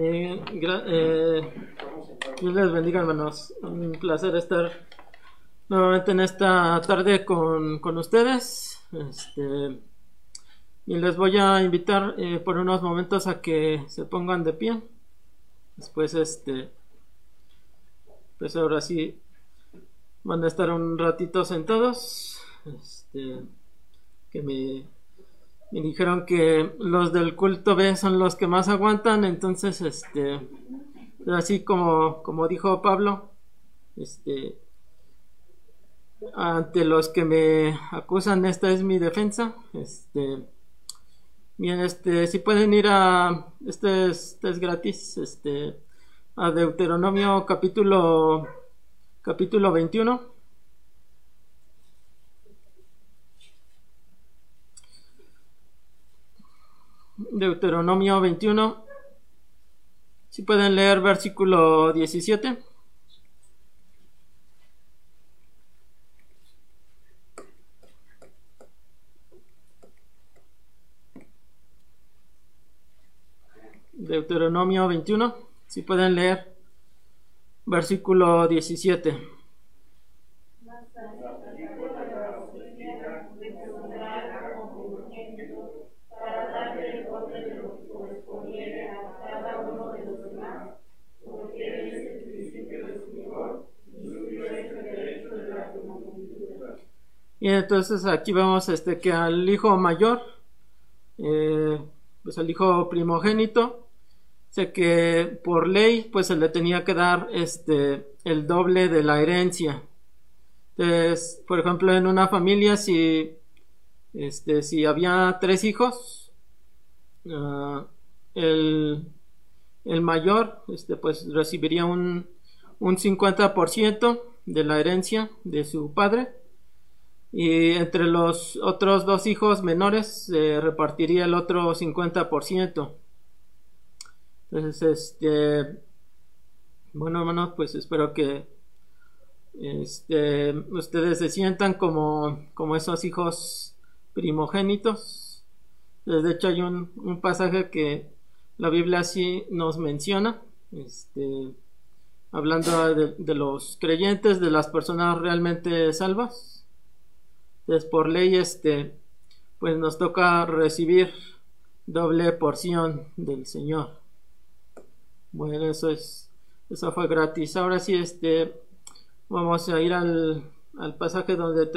Eh, eh, Dios les bendiga, hermanos. Un placer estar nuevamente en esta tarde con, ustedes. Este, y les voy a invitar eh, por unos momentos a que se pongan de pie. Después, este, pues ahora sí van a estar un ratito sentados. Este, que me me dijeron que los del culto B son los que más aguantan, entonces, este, así como, como dijo Pablo, este, ante los que me acusan, esta es mi defensa, este, bien, este, si pueden ir a, este es, este es gratis, este, a Deuteronomio capítulo, capítulo 21. Deuteronomio 21. Si pueden leer versículo 17. Deuteronomio 21. Si pueden leer versículo 17. Y entonces aquí vemos este que al hijo mayor, eh, pues al hijo primogénito, sé que por ley pues se le tenía que dar este el doble de la herencia. Entonces, por ejemplo, en una familia si este si había tres hijos, ah, el, el, mayor este pues recibiría un, un 50% de la herencia de su padre y entre los otros dos hijos menores se repartiría el otro 50%. Entonces, este, bueno, hermanos, pues espero que este, ustedes se sientan como, como esos hijos primogénitos. De hecho, hay un, pasaje que la Biblia así nos menciona, este, hablando de los creyentes, de las personas realmente salvas. Entonces, por ley, este, pues nos toca recibir doble porción del Señor. Bueno, eso es, eso fue gratis. Ahora sí, este, vamos a ir al, al pasaje donde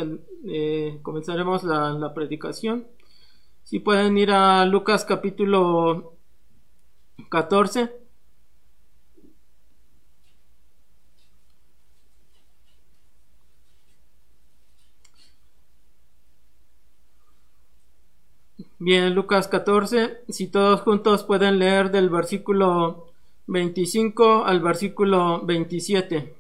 eh, comenzaremos la, la predicación. Si pueden ir a Lucas capítulo 14. Bien, Lucas 14, si todos juntos pueden leer del versículo 25 al versículo 27.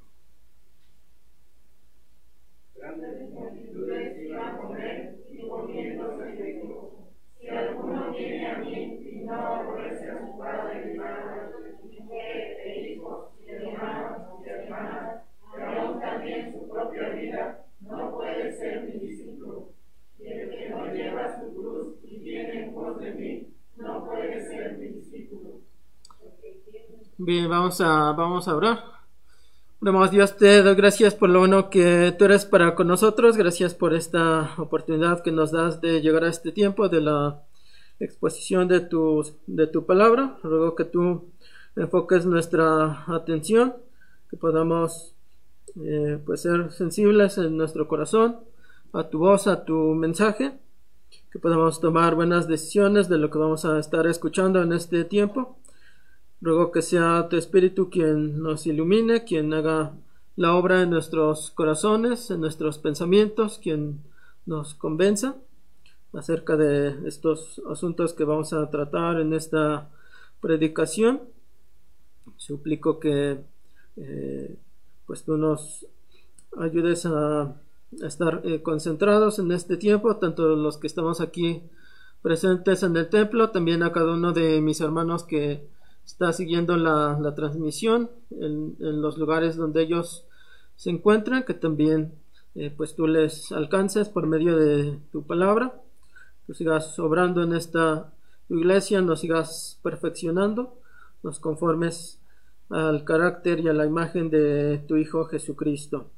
Bien, vamos a, vamos a orar. Dios, te doy gracias por lo bueno que tú eres para con nosotros. Gracias por esta oportunidad que nos das de llegar a este tiempo de la exposición de tu, de tu palabra. Ruego que tú enfoques nuestra atención, que podamos eh, pues ser sensibles en nuestro corazón a tu voz, a tu mensaje, que podamos tomar buenas decisiones de lo que vamos a estar escuchando en este tiempo. Ruego que sea tu Espíritu quien nos ilumine, quien haga la obra en nuestros corazones, en nuestros pensamientos, quien nos convenza acerca de estos asuntos que vamos a tratar en esta predicación. Suplico que eh, pues tú nos ayudes a, estar eh, concentrados en este tiempo, tanto los que estamos aquí presentes en el templo, también a cada uno de mis hermanos que está siguiendo la, transmisión en, los lugares donde ellos se encuentran, que también eh, pues tú les alcances por medio de tu palabra, tú sigas obrando en esta iglesia, nos sigas perfeccionando, nos conformes al carácter y a la imagen de tu Hijo Jesucristo.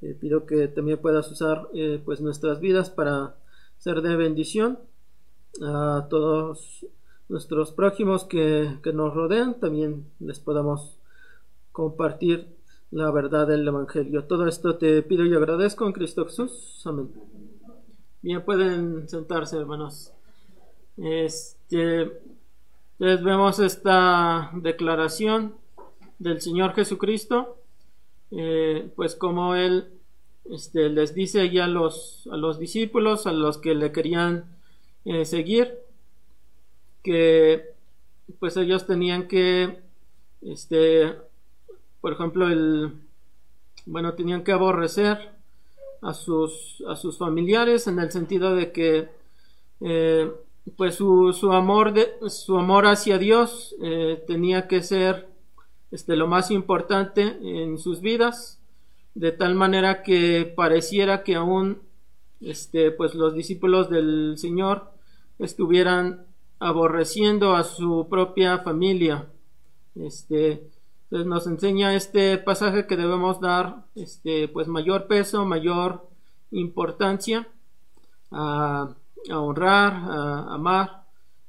Te pido que también puedas usar eh, pues nuestras vidas para ser de bendición a todos nuestros prójimos que, que nos rodean, también les podamos compartir la verdad del Evangelio. Todo esto te pido y agradezco en Cristo Jesús. Amén. Bien, pueden sentarse, hermanos. Este, les vemos esta declaración del Señor Jesucristo, eh, pues como Él este, les dice ya a los, a los discípulos, a los que le querían eh, seguir, que pues ellos tenían que, este, por ejemplo, el, bueno, tenían que aborrecer a sus, a sus familiares en el sentido de que eh, pues su, su, amor de, su amor hacia Dios eh, tenía que ser este, lo más importante en sus vidas de tal manera que pareciera que aún este, pues los discípulos del Señor estuvieran aborreciendo a su propia familia este nos enseña este pasaje que debemos dar este, pues mayor peso, mayor importancia a, honrar, a amar,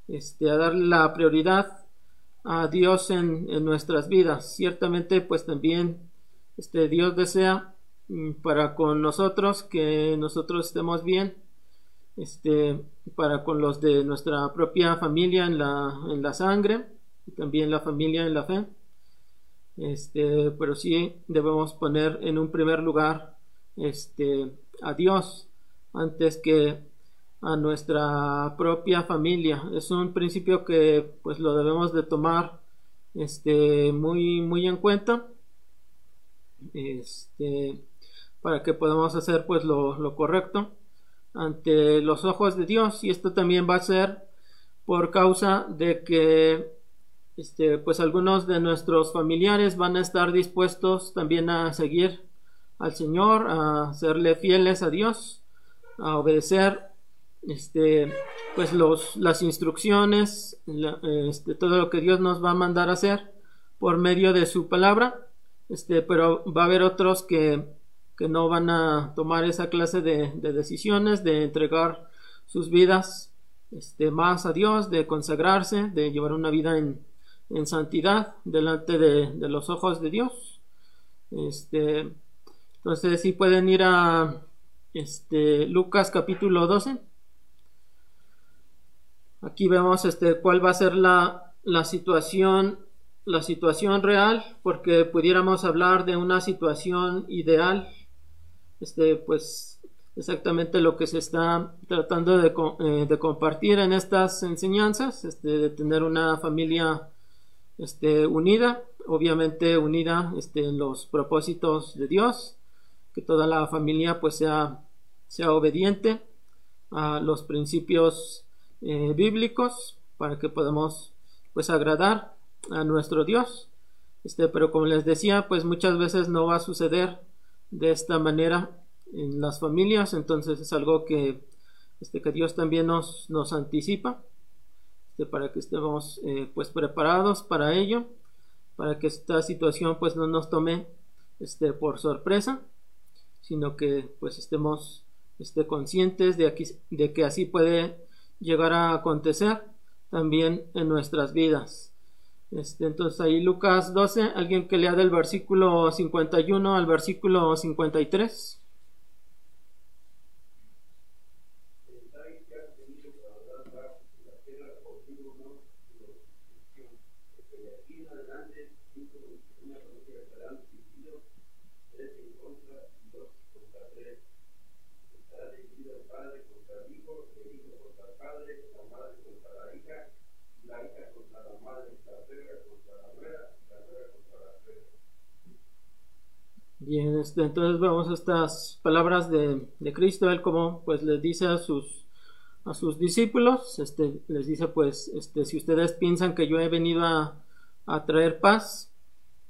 este, a darle la prioridad a Dios en, nuestras vidas. Ciertamente pues también este, Dios desea mm, para con nosotros que nosotros estemos bien, este, para con los de nuestra propia familia en la, en la sangre y también la familia en la fe este, pero sí debemos poner en un primer lugar este, a Dios antes que a nuestra propia familia. Es un principio que pues lo debemos de tomar este, muy, muy en cuenta este, para que podamos hacer pues lo, lo correcto ante los ojos de Dios y esto también va a ser por causa de que este, pues algunos de nuestros familiares van a estar dispuestos también a seguir al Señor, a serle fieles a Dios, a obedecer este, pues los, las instrucciones, este, todo lo que Dios nos va a mandar a hacer por medio de su palabra, este, pero va a haber otros que, que no van a tomar esa clase de, de decisiones, de entregar sus vidas este, más a Dios, de consagrarse, de llevar una vida en, en santidad delante de, los ojos de Dios. Este, entonces, si pueden ir a este, Lucas capítulo 12. Aquí vemos cuál va a ser la situación la situación real porque pudiéramos hablar de una situación ideal este pues exactamente lo que se está tratando de, eh, de compartir en estas enseñanzas este, de tener una familia este, unida, obviamente unida este, en los propósitos de Dios, que toda la familia pues sea, sea obediente a los principios eh, bíblicos para que podamos pues agradar a nuestro Dios. Este, pero como les decía, pues muchas veces no va a suceder de esta manera en las familias, entonces es algo que, este, que Dios también nos, nos anticipa este, para que estemos eh, pues preparados para ello, para que esta situación pues no nos tome este, por sorpresa, sino que pues estemos este, conscientes de, aquí, de que así puede llegar a acontecer también en nuestras vidas. Este, entonces ahí Lucas 12, alguien que lea del versículo 51 al versículo 53. Bien, este, entonces vemos estas palabras de, Cristo, él como pues les dice a sus a sus discípulos, este, les dice pues, este, si ustedes piensan que yo he venido a, traer paz,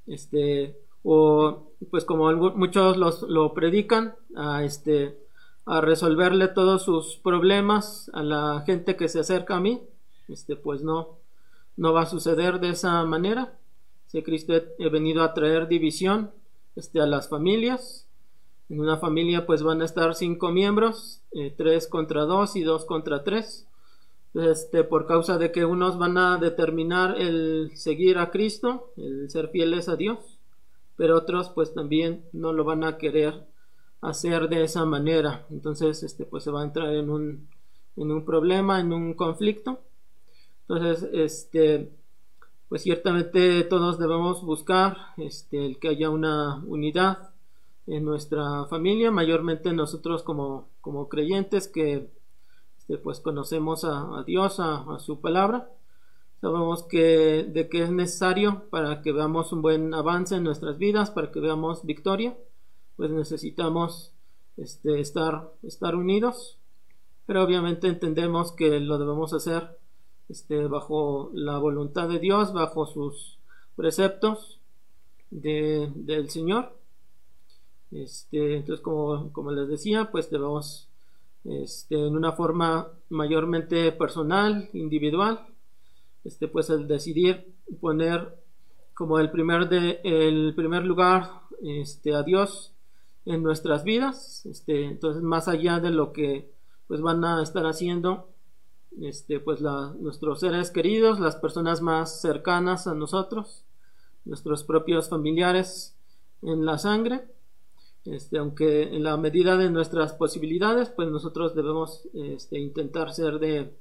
este, o pues como muchos los, lo predican, a este, a resolverle todos sus problemas a la gente que se acerca a mí, este, pues no, no va a suceder de esa manera. Si Cristo ha venido a traer división este, a las familias. En una familia pues van a estar cinco miembros, eh, tres contra dos y dos contra tres. Este, por causa de que unos van a determinar el seguir a Cristo, el ser fieles a Dios, pero otros pues también no lo van a querer hacer de esa manera. Entonces, este, pues se va a entrar en un, en un problema, en un conflicto. Entonces, este, pues ciertamente todos debemos buscar este, el que haya una unidad en nuestra familia, mayormente nosotros como, como creyentes que este, pues conocemos a, Dios, a, su palabra, sabemos que de que es necesario para que veamos un buen avance en nuestras vidas, para que veamos victoria, pues necesitamos este, estar, estar unidos, pero obviamente entendemos que lo debemos hacer este, bajo la voluntad de Dios, bajo sus preceptos del Señor. Este, entonces, como, como, les decía, pues debemos este, en una forma mayormente personal, individual, este, pues el decidir poner como el primer, de, el primer lugar este, a Dios en nuestras vidas. Este, entonces, más allá de lo que pues van a estar haciendo este, pues nuestros seres queridos, las personas más cercanas a nosotros, nuestros propios familiares en la sangre. Este, aunque en la medida de nuestras posibilidades, pues nosotros debemos este, intentar ser de,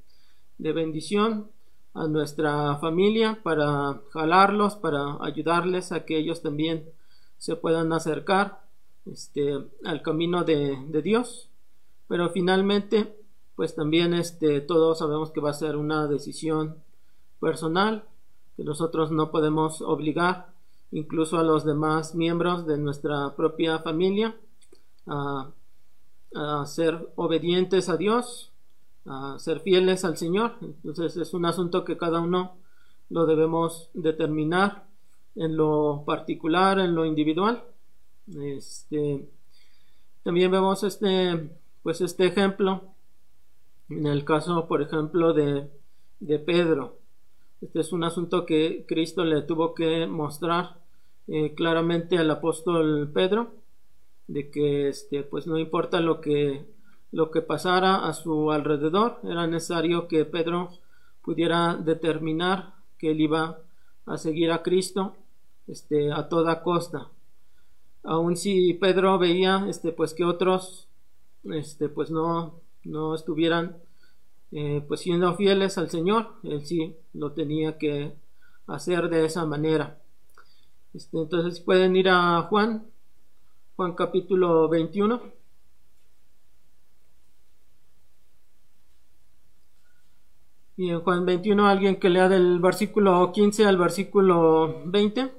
bendición a nuestra familia para jalarlos, para ayudarles a que ellos también se puedan acercar este, al camino de Dios. Pero finalmente pues también este, todos sabemos que va a ser una decisión personal, que nosotros no podemos obligar incluso a los demás miembros de nuestra propia familia a, ser obedientes a Dios, a ser fieles al Señor. Entonces es un asunto que cada uno lo debemos determinar en lo particular, en lo individual. Este, también vemos este, pues este ejemplo en el caso, por ejemplo, de, Pedro, este es un asunto que Cristo le tuvo que mostrar eh, claramente al apóstol Pedro, de que este, pues no importa lo que, lo que pasara a su alrededor, era necesario que Pedro pudiera determinar que él iba a seguir a Cristo este, a toda costa. Aun si Pedro veía este, pues que otros este, pues no, no estuvieran eh, pues siendo fieles al Señor, él sí lo tenía que hacer de esa manera. Este, entonces pueden ir a Juan, Juan capítulo 21. Y en Juan 21 alguien que lea del versículo 15 al versículo 20.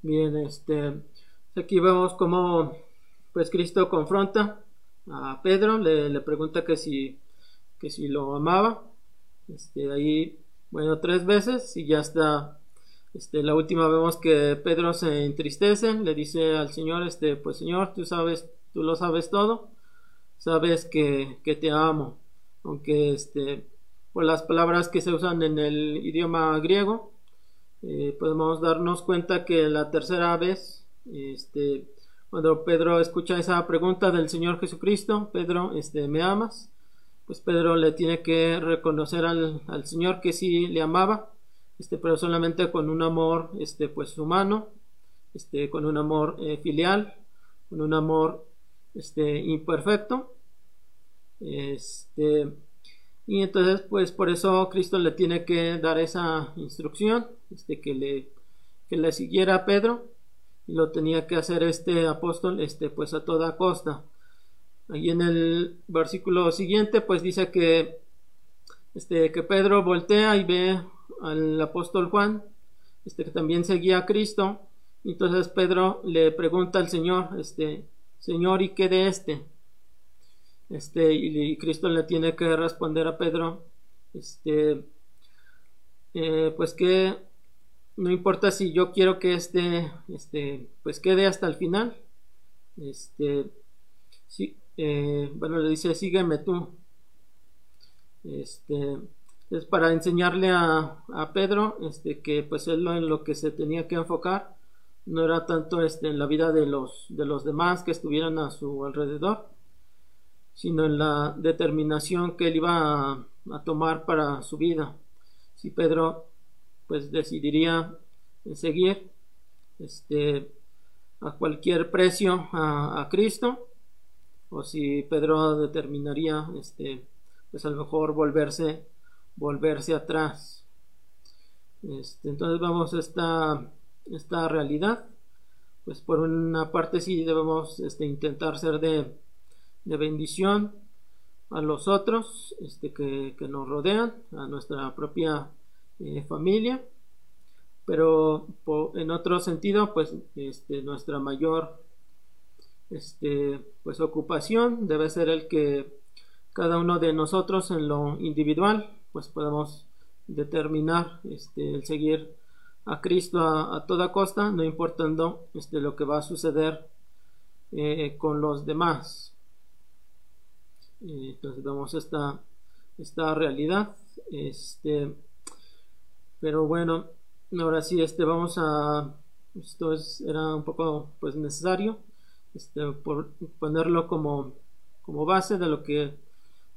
Bien, este, aquí vemos cómo pues Cristo confronta a Pedro, le, pregunta que si, que si lo amaba, este, ahí, bueno, tres veces y ya está, este, la última vemos que Pedro se entristece, le dice al Señor, este, pues Señor, tú sabes, tú lo sabes todo, sabes que, que te amo, aunque este, por las palabras que se usan en el idioma griego, eh, podemos darnos cuenta que la tercera vez este, cuando Pedro escucha esa pregunta del Señor Jesucristo, Pedro, este, ¿me amas? Pues Pedro le tiene que reconocer al, al Señor que sí le amaba, este, pero solamente con un amor, este, pues humano, este, con un amor eh, filial, con un amor, este, imperfecto, este, y entonces, pues por eso Cristo le tiene que dar esa instrucción, este, que le, que le siguiera a Pedro, y lo tenía que hacer este apóstol, este, pues a toda costa. Ahí en el versículo siguiente, pues dice que, este, que Pedro voltea y ve al apóstol Juan, este, que también seguía a Cristo. Entonces Pedro le pregunta al Señor, este, Señor, ¿y qué de este? Este, y, Cristo le tiene que responder a Pedro, este, eh, pues que no importa si yo quiero que este, este, pues quede hasta el final, este, sí, eh, bueno, le dice, sígueme tú, este, es para enseñarle a, a Pedro, este, que pues él en lo que se tenía que enfocar, no era tanto este, en la vida de los, de los demás que estuvieran a su alrededor, sino en la determinación que él iba a, tomar para su vida. Si Pedro pues decidiría seguir este, a cualquier precio a, Cristo, o si Pedro determinaría este, pues a lo mejor volverse, volverse atrás. Este, entonces vamos a esta, esta realidad. Pues por una parte sí debemos este, intentar ser de, de bendición a los otros este, que, nos rodean, a nuestra propia eh, familia, pero en otro sentido, pues este, nuestra mayor este, pues, ocupación debe ser el que cada uno de nosotros en lo individual, pues podemos determinar este, el seguir a Cristo a, toda costa, no importando este, lo que va a suceder eh, con los demás entonces vemos esta, esta realidad. Este, pero bueno, ahora sí, este vamos a esto es, era un poco pues necesario este, por ponerlo como, como base de lo que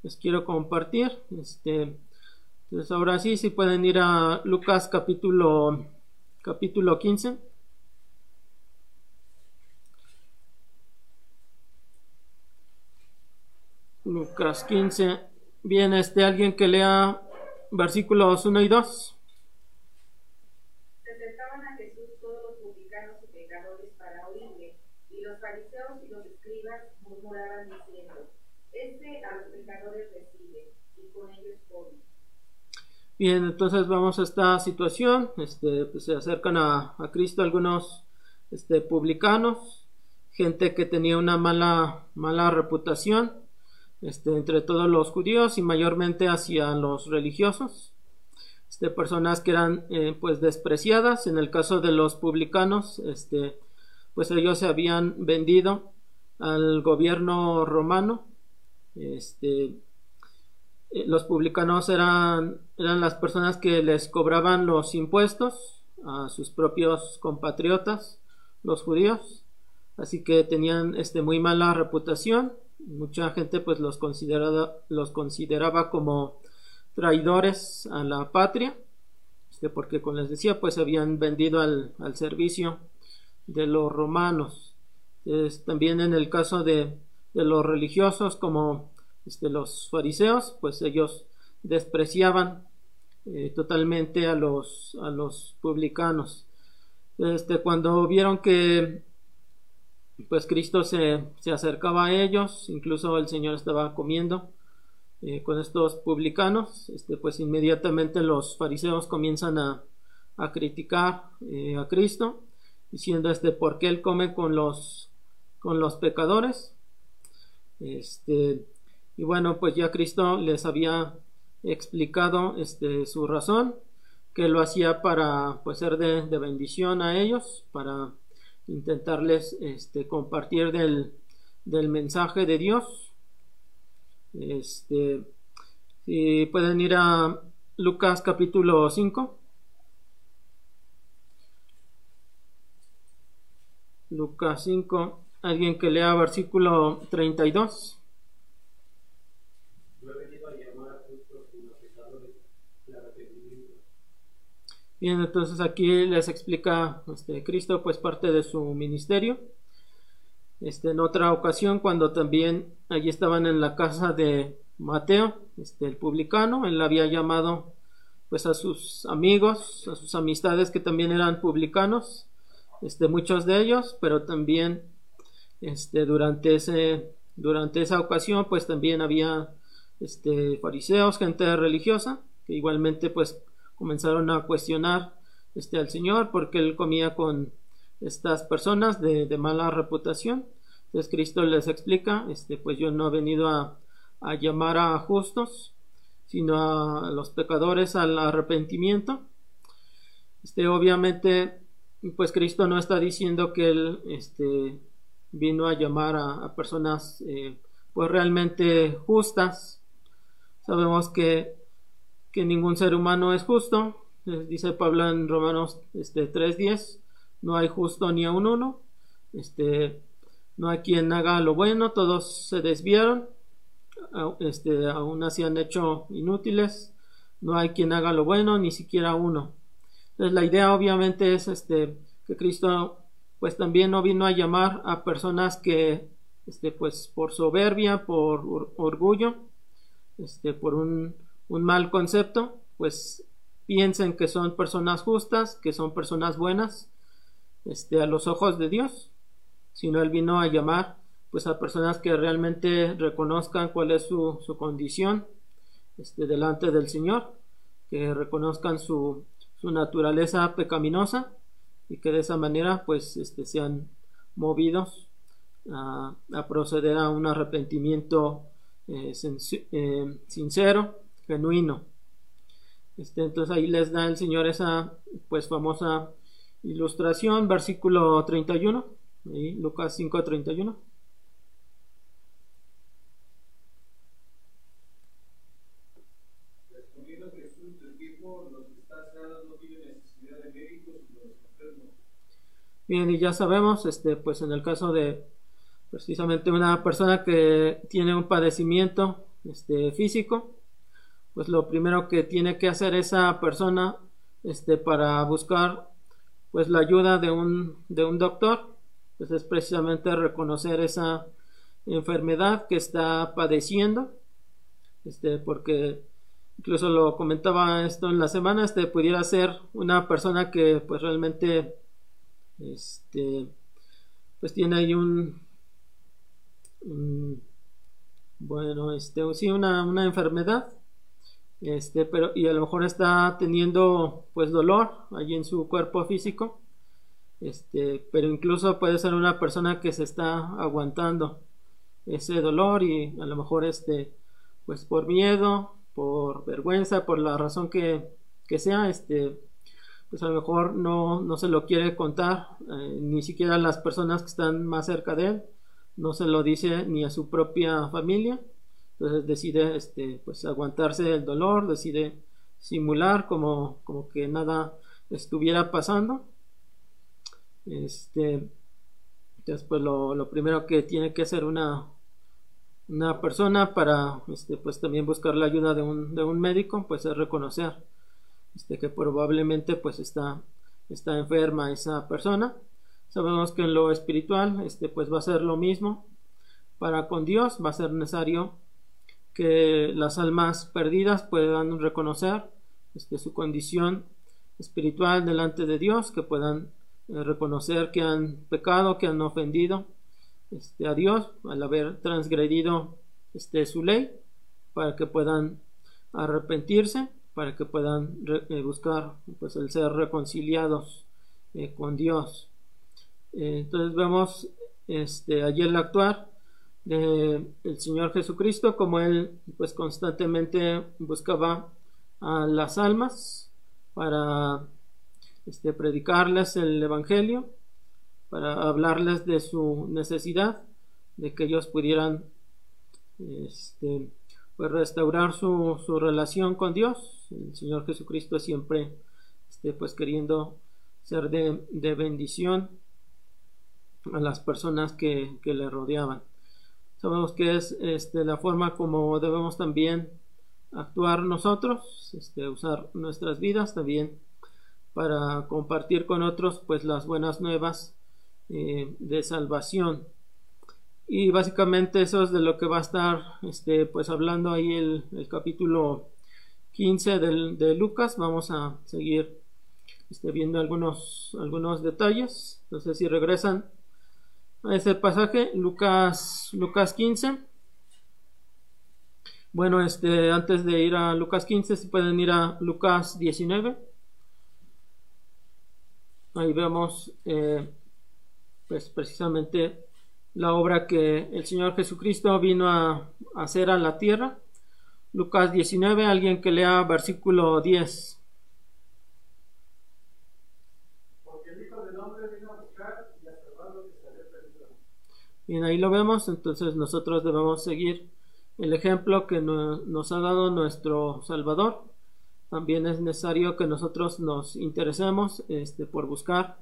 les quiero compartir. Este, entonces ahora sí, si pueden ir a Lucas capítulo capítulo 15. Lucas 15. Bien, este, alguien que lea versículos 1 y 2. Se acercaban a Jesús todos los publicanos y pecadores para oírle, y los fariseos y los escribas murmuraban diciendo: Este a los pecadores recibe, y con ellos come. Bien, entonces vamos a esta situación. Este, pues se acercan a, a Cristo algunos este, publicanos, gente que tenía una mala, mala reputación este, entre todos los judíos y mayormente hacia los religiosos. Este, personas que eran eh, pues despreciadas. En el caso de los publicanos, este, pues ellos se habían vendido al gobierno romano. Este, eh, los publicanos eran, eran las personas que les cobraban los impuestos a sus propios compatriotas, los judíos. Así que tenían este, muy mala reputación mucha gente pues los consideraba, los consideraba como traidores a la patria, este, porque como les decía pues habían vendido al, servicio de los romanos. también en el caso de, los religiosos como este, los fariseos, pues ellos despreciaban eh, totalmente a los, a los publicanos. Este, cuando vieron que pues Cristo se, acercaba a ellos, incluso el Señor estaba comiendo eh, con estos publicanos, este, pues inmediatamente los fariseos comienzan a, criticar eh, a Cristo, diciendo este, ¿por qué él come con los, con los pecadores? Este, y bueno, pues ya Cristo les había explicado este, su razón, que lo hacía para pues, ser de, de bendición a ellos, para intentarles este, compartir del, del mensaje de Dios. Este, si pueden ir a Lucas capítulo 5. Lucas 5, alguien que lea versículo 32. Bien, entonces aquí les explica este, Cristo pues parte de su ministerio. Este, en otra ocasión, cuando también allí estaban en la casa de Mateo, este, el publicano, él había llamado pues a sus amigos, a sus amistades que también eran publicanos, este, muchos de ellos, pero también este, durante, ese, durante esa ocasión pues también había este, fariseos, gente religiosa, que igualmente pues comenzaron a cuestionar este, al Señor porque él comía con estas personas de, mala reputación. Entonces Cristo les explica, este, pues yo no he venido a, a llamar a justos, sino a los pecadores al arrepentimiento. Este, obviamente, pues Cristo no está diciendo que él este, vino a llamar a, personas eh, pues realmente justas. Sabemos que que ningún ser humano es justo. Dice Pablo en Romanos este, 3.10, no hay justo ni a un uno. Este, no hay quien haga lo bueno, todos se desviaron, este, aún así han hecho inútiles. No hay quien haga lo bueno, ni siquiera uno. Entonces la idea obviamente es este, que Cristo pues también no vino a llamar a personas que este, pues por soberbia, por orgullo, este, por un un mal concepto, pues piensen que son personas justas, que son personas buenas, este, a los ojos de Dios, sino Él vino a llamar pues a personas que realmente reconozcan cuál es su, su condición este, delante del Señor, que reconozcan su, su naturaleza pecaminosa y que de esa manera pues este, sean movidos a, a proceder a un arrepentimiento eh, eh, sincero genuino. Este, entonces ahí les da el Señor esa pues famosa ilustración, versículo 31, ahí, Lucas 5, 31. Bien, y ya sabemos, este, pues en el caso de precisamente una persona que tiene un padecimiento este, físico, pues lo primero que tiene que hacer esa persona este, para buscar pues la ayuda de un, de un doctor pues es precisamente reconocer esa enfermedad que está padeciendo este porque incluso lo comentaba esto en la semana este pudiera ser una persona que pues realmente este pues tiene ahí un, bueno este sí una, una enfermedad este, pero, y a lo mejor está teniendo pues dolor allí en su cuerpo físico, este, pero incluso puede ser una persona que se está aguantando ese dolor y a lo mejor este, pues por miedo, por vergüenza, por la razón que, que sea, este, pues a lo mejor no, no se lo quiere contar, eh, ni siquiera a las personas que están más cerca de él, no se lo dice ni a su propia familia, entonces decide este, pues, aguantarse el dolor, decide simular como, como que nada estuviera pasando. Este, entonces, pues lo, primero que tiene que hacer una, una persona para este, pues, también buscar la ayuda de un, de un médico, pues es reconocer este, que probablemente pues está, está enferma esa persona. Sabemos que en lo espiritual este, pues va a ser lo mismo. Para con Dios va a ser necesario que las almas perdidas puedan reconocer este, su condición espiritual delante de Dios, que puedan eh, reconocer que han pecado, que han ofendido este, a Dios al haber transgredido este, su ley, para que puedan arrepentirse, para que puedan eh, buscar pues, el ser reconciliados eh, con Dios. entonces vemos este, allí el actuar de el Señor Jesucristo, como él pues constantemente buscaba a las almas para este, predicarles el Evangelio, para hablarles de su necesidad, de que ellos pudieran este, pues restaurar su, su, relación con Dios. El Señor Jesucristo siempre este, pues queriendo ser de, de bendición a las personas que, que le rodeaban. Sabemos que es este, la forma como debemos también actuar nosotros, este, usar nuestras vidas también para compartir con otros pues las buenas nuevas eh, de salvación. Y básicamente eso es de lo que va a estar este pues hablando ahí el, capítulo 15 del, de Lucas. Vamos a seguir viendo algunos algunos detalles. Entonces si regresan a ese pasaje Lucas Lucas 15 bueno este antes de ir a Lucas 15 si pueden ir a Lucas 19 ahí vemos eh, pues precisamente la obra que el Señor Jesucristo vino a, hacer a la tierra. Lucas 19, alguien que lea versículo 10. Bien, ahí lo vemos, entonces nosotros debemos seguir el ejemplo que nos ha dado nuestro Salvador. También es necesario que nosotros nos interesemos este, por buscar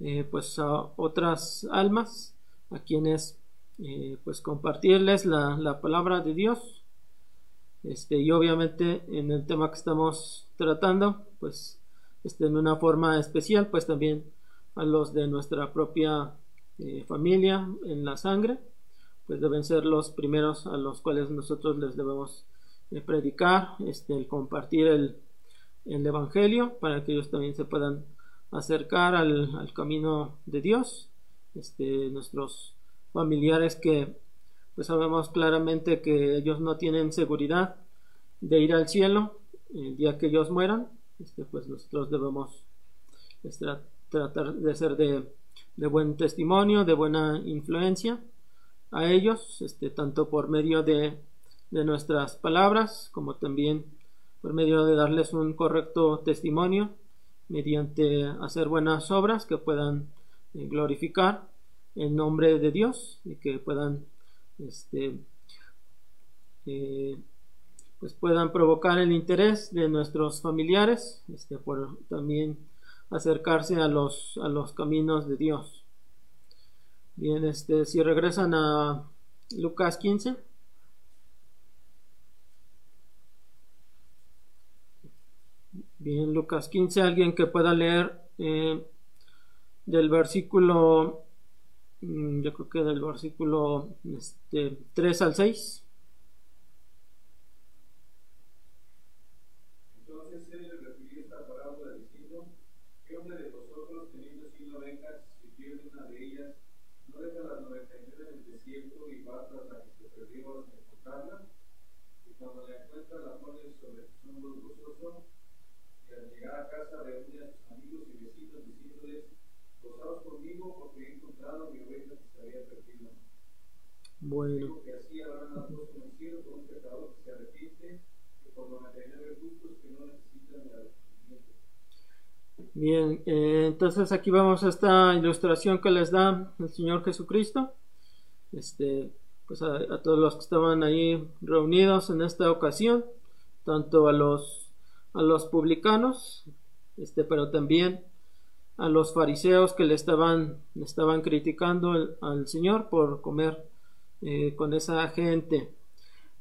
eh, pues a otras almas a quienes eh, pues compartirles la, la, palabra de Dios este y obviamente en el tema que estamos tratando pues este en una forma especial pues también a los de nuestra propia eh, familia en la sangre pues deben ser los primeros a los cuales nosotros les debemos predicar este el compartir el, el evangelio para que ellos también se puedan acercar al, camino de Dios. Este, nuestros familiares que pues sabemos claramente que ellos no tienen seguridad de ir al cielo el día que ellos mueran, este, pues nosotros debemos este, tratar de ser de, de, buen testimonio, de buena influencia a ellos, este, tanto por medio de, de nuestras palabras como también por medio de darles un correcto testimonio mediante hacer buenas obras que puedan eh, glorificar el nombre de Dios y que puedan este, eh, pues puedan provocar el interés de nuestros familiares este, por también acercarse a los a los caminos de Dios bien este si regresan a Lucas 15 Bien, Lucas 15, alguien que pueda leer eh, del versículo, mm, yo creo que del versículo este, 3 al 6. Bueno. Bien, eh, entonces aquí vamos a esta ilustración que les da el Señor Jesucristo. Este, pues a, a, todos los que estaban ahí reunidos en esta ocasión, tanto a los a los publicanos, este, pero también a los fariseos que le estaban, le estaban criticando el, al Señor por comer eh, con esa gente.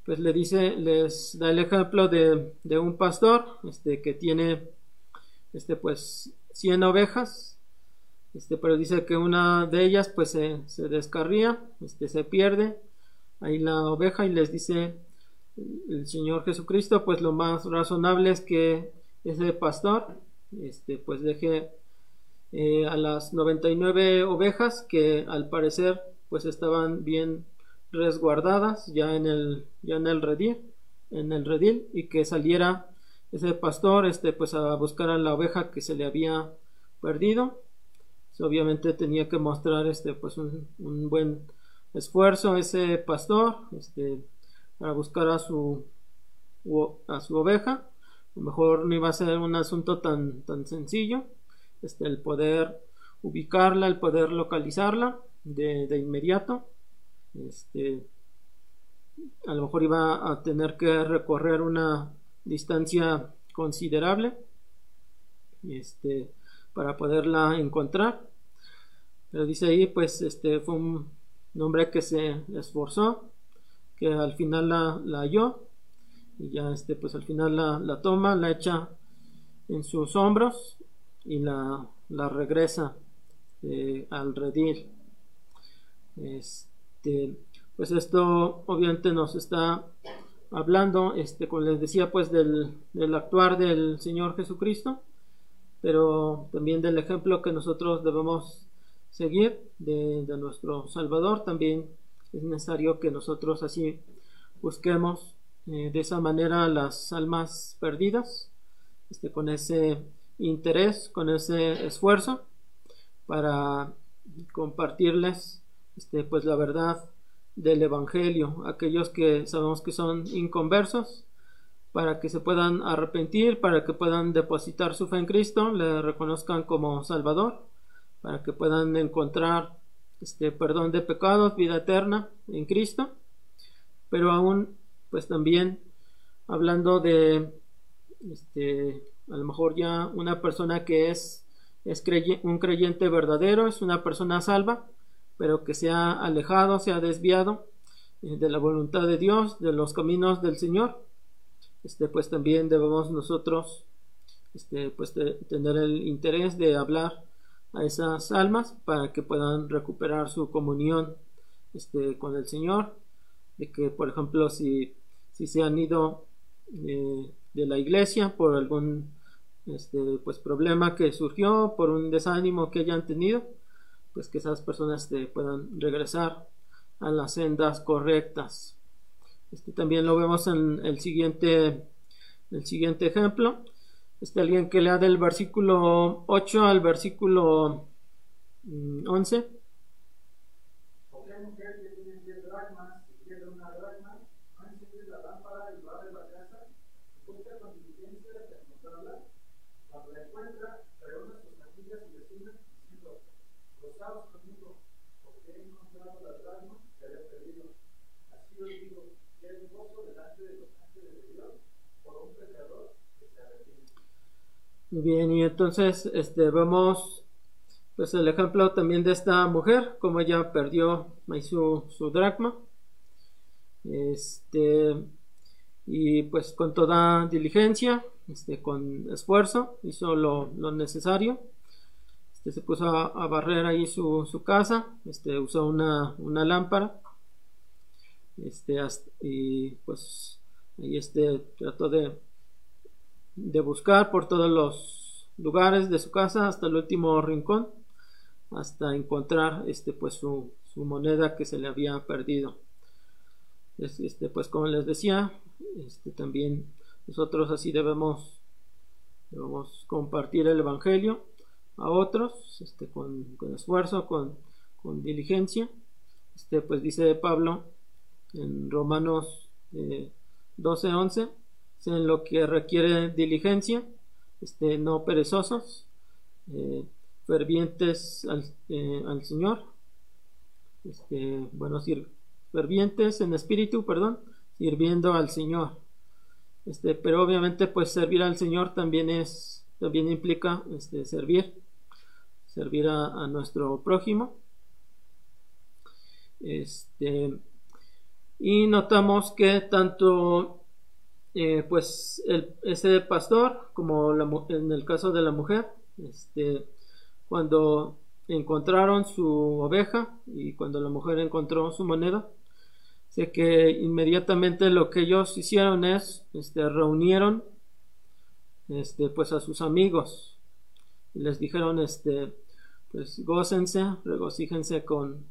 Pues le dice, les da el ejemplo de, de un pastor este, que tiene este, pues 100 ovejas, este, pero dice que una de ellas pues se, se descarría, este, se pierde ahí la oveja y les dice el Señor Jesucristo pues lo más razonable es que ese pastor este, pues deje eh, a las 99 ovejas que al parecer pues estaban bien resguardadas ya en el ya en el redil en el redil y que saliera ese pastor este pues a buscar a la oveja que se le había perdido. Obviamente tenía que mostrar este pues un, buen esfuerzo ese pastor este para buscar a su a su oveja. A lo mejor no iba a ser un asunto tan tan sencillo este el poder ubicarla el poder localizarla de, de inmediato este, a lo mejor iba a tener que recorrer una distancia considerable este, para poderla encontrar. Pero dice ahí, pues, este fue un hombre que se esforzó, que al final la, la halló, y ya este, pues al final la, la toma, la echa en sus hombros y la, la regresa eh, al redil. Este, pues esto obviamente nos está hablando, este, como les decía, pues del, del actuar del Señor Jesucristo, pero también del ejemplo que nosotros debemos seguir de, de, nuestro Salvador. También es necesario que nosotros así busquemos eh, de esa manera las almas perdidas, este, con ese interés, con ese esfuerzo para compartirles este, pues la verdad del Evangelio, aquellos que sabemos que son inconversos, para que se puedan arrepentir, para que puedan depositar su fe en Cristo, le reconozcan como Salvador, para que puedan encontrar este perdón de pecados, vida eterna en Cristo, pero aún pues también hablando de este a lo mejor ya una persona que es, es un creyente verdadero, es una persona salva, pero que se ha alejado, se ha desviado eh, de la voluntad de Dios, de los caminos del Señor. Este, pues también debemos nosotros este, pues tener el interés de hablar a esas almas para que puedan recuperar su comunión este, con el Señor, de que por ejemplo si, si se han ido eh, de la iglesia por algún este, pues problema que surgió, por un desánimo que hayan tenido, pues que esas personas te puedan regresar a las sendas correctas. Este también lo vemos en el siguiente, el siguiente ejemplo. Este alguien que lea del versículo 8 al versículo 11. Mm, Bien, y entonces este, vemos pues el ejemplo también de esta mujer, como ella perdió su, su dracma. Este, y pues con toda diligencia, este, con esfuerzo, hizo lo, lo necesario. Este, se puso a, barrer ahí su, su, casa, este, usó una, una lámpara. Este, y pues ahí este, trató de de buscar por todos los lugares de su casa hasta el último rincón hasta encontrar este pues su, moneda que se le había perdido. Este pues como les decía este también nosotros así debemos debemos compartir el evangelio a otros este con, con esfuerzo con, con, diligencia. Este pues dice Pablo en Romanos eh, 12 11 en lo que requiere diligencia, este, no perezosos, eh, fervientes al, eh, al, Señor, este, bueno, fervientes en espíritu, perdón, sirviendo al Señor. Este, pero obviamente pues servir al Señor también es, también implica este, servir, servir a, a nuestro prójimo. Este, y notamos que tanto eh, pues ese pastor, como en el caso de la mujer, este, cuando encontraron su oveja y cuando la mujer encontró su moneda, sé que inmediatamente lo que ellos hicieron es, este, reunieron, este, pues a sus amigos. Y les dijeron, este, pues gócense, regocíjense con,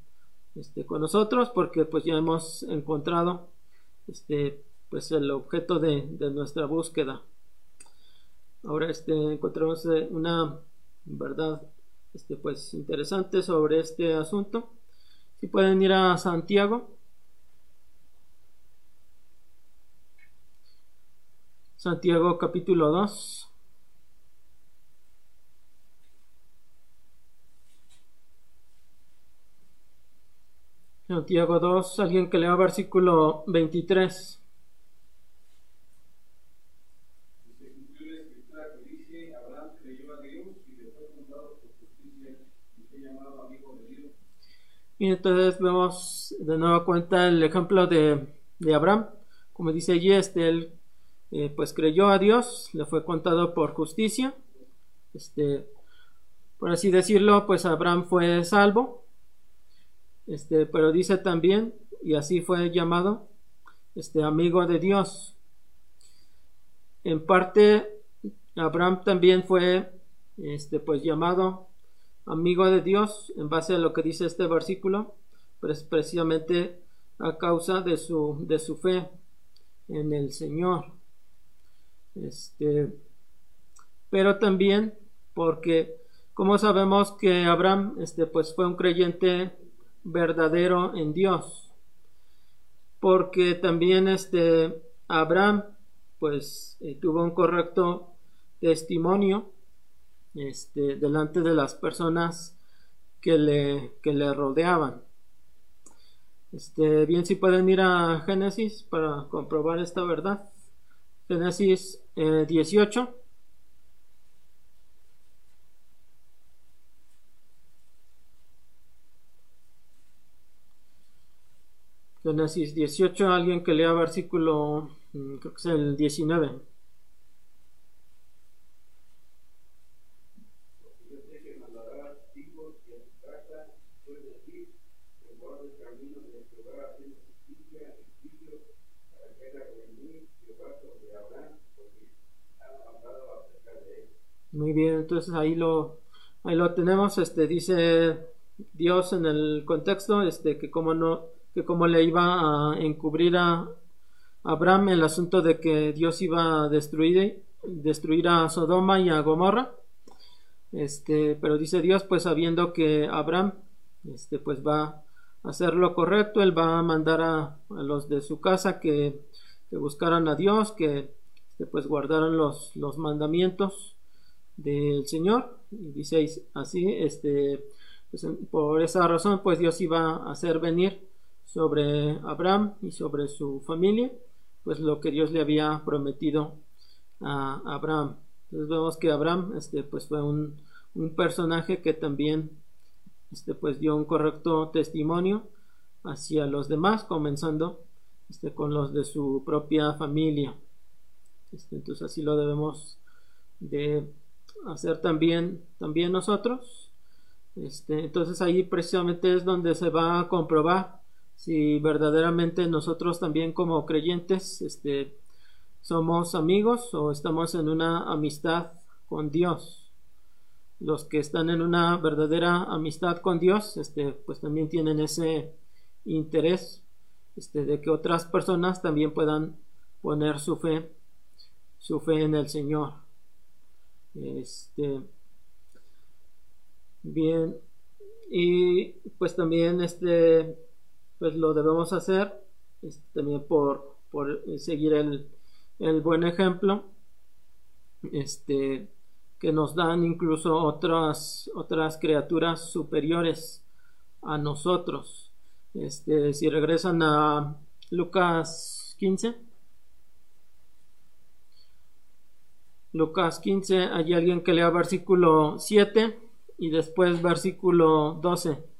este, con nosotros porque pues ya hemos encontrado, este, pues el objeto de, nuestra búsqueda. Ahora este encontramos eh, una verdad este pues interesante sobre este asunto. Si pueden ir a Santiago. Santiago capítulo 2. Santiago 2, alguien que lea versículo 23. creyó a Dios y le fue contado por justicia y fue llamado amigo de Y entonces vemos de nuevo cuenta el ejemplo de, de Abraham. Como dice allí, este, él eh, pues creyó a Dios, le fue contado por justicia. Este, por así decirlo, pues Abraham fue salvo. Este, pero dice también, y así fue llamado, este amigo de Dios. En parte, Abraham también fue, este, pues llamado amigo de Dios en base a lo que dice este versículo, precisamente a causa de su, de su fe en el Señor. Este, pero también porque, como sabemos que Abraham, este, pues fue un creyente verdadero en Dios, porque también este Abraham, pues eh, tuvo un correcto testimonio este, delante de las personas que le, que le rodeaban. Este, bien, si pueden ir a Génesis para comprobar esta verdad. Génesis 18. Eh, Génesis 18, alguien que lea versículo, mm, creo que es el 19. Muy bien, entonces ahí lo, ahí lo tenemos, este, dice Dios en el contexto, este, que como no, que como le iba a encubrir a Abraham el asunto de que Dios iba a destruir, destruir a Sodoma y a Gomorra, este, pero dice Dios, pues sabiendo que Abraham, este, pues va a hacer lo correcto, él va a mandar a, los de su casa que, que buscaran a Dios, que, que pues guardaran los, los mandamientos del Señor. Y dice así, este, pues, por esa razón, pues Dios iba a hacer venir sobre Abraham y sobre su familia, pues lo que Dios le había prometido a Abraham. Entonces vemos que Abraham, este, pues fue un, un personaje que también, este, pues dio un correcto testimonio hacia los demás, comenzando este, con los de su propia familia. Este, entonces así lo debemos de hacer también, también nosotros. Este, entonces ahí precisamente es donde se va a comprobar si verdaderamente nosotros también como creyentes este, somos amigos o estamos en una amistad con Dios. Los que están en una verdadera amistad con Dios, este, pues también tienen ese interés este, de que otras personas también puedan poner su fe, su fe en el Señor. Este, bien, y pues también este, pues lo debemos hacer este, también por, por seguir el, el buen ejemplo este que nos dan incluso otras otras criaturas superiores a nosotros. Este si regresan a Lucas 15 Lucas 15, hay alguien que lea versículo 7 y después versículo 12.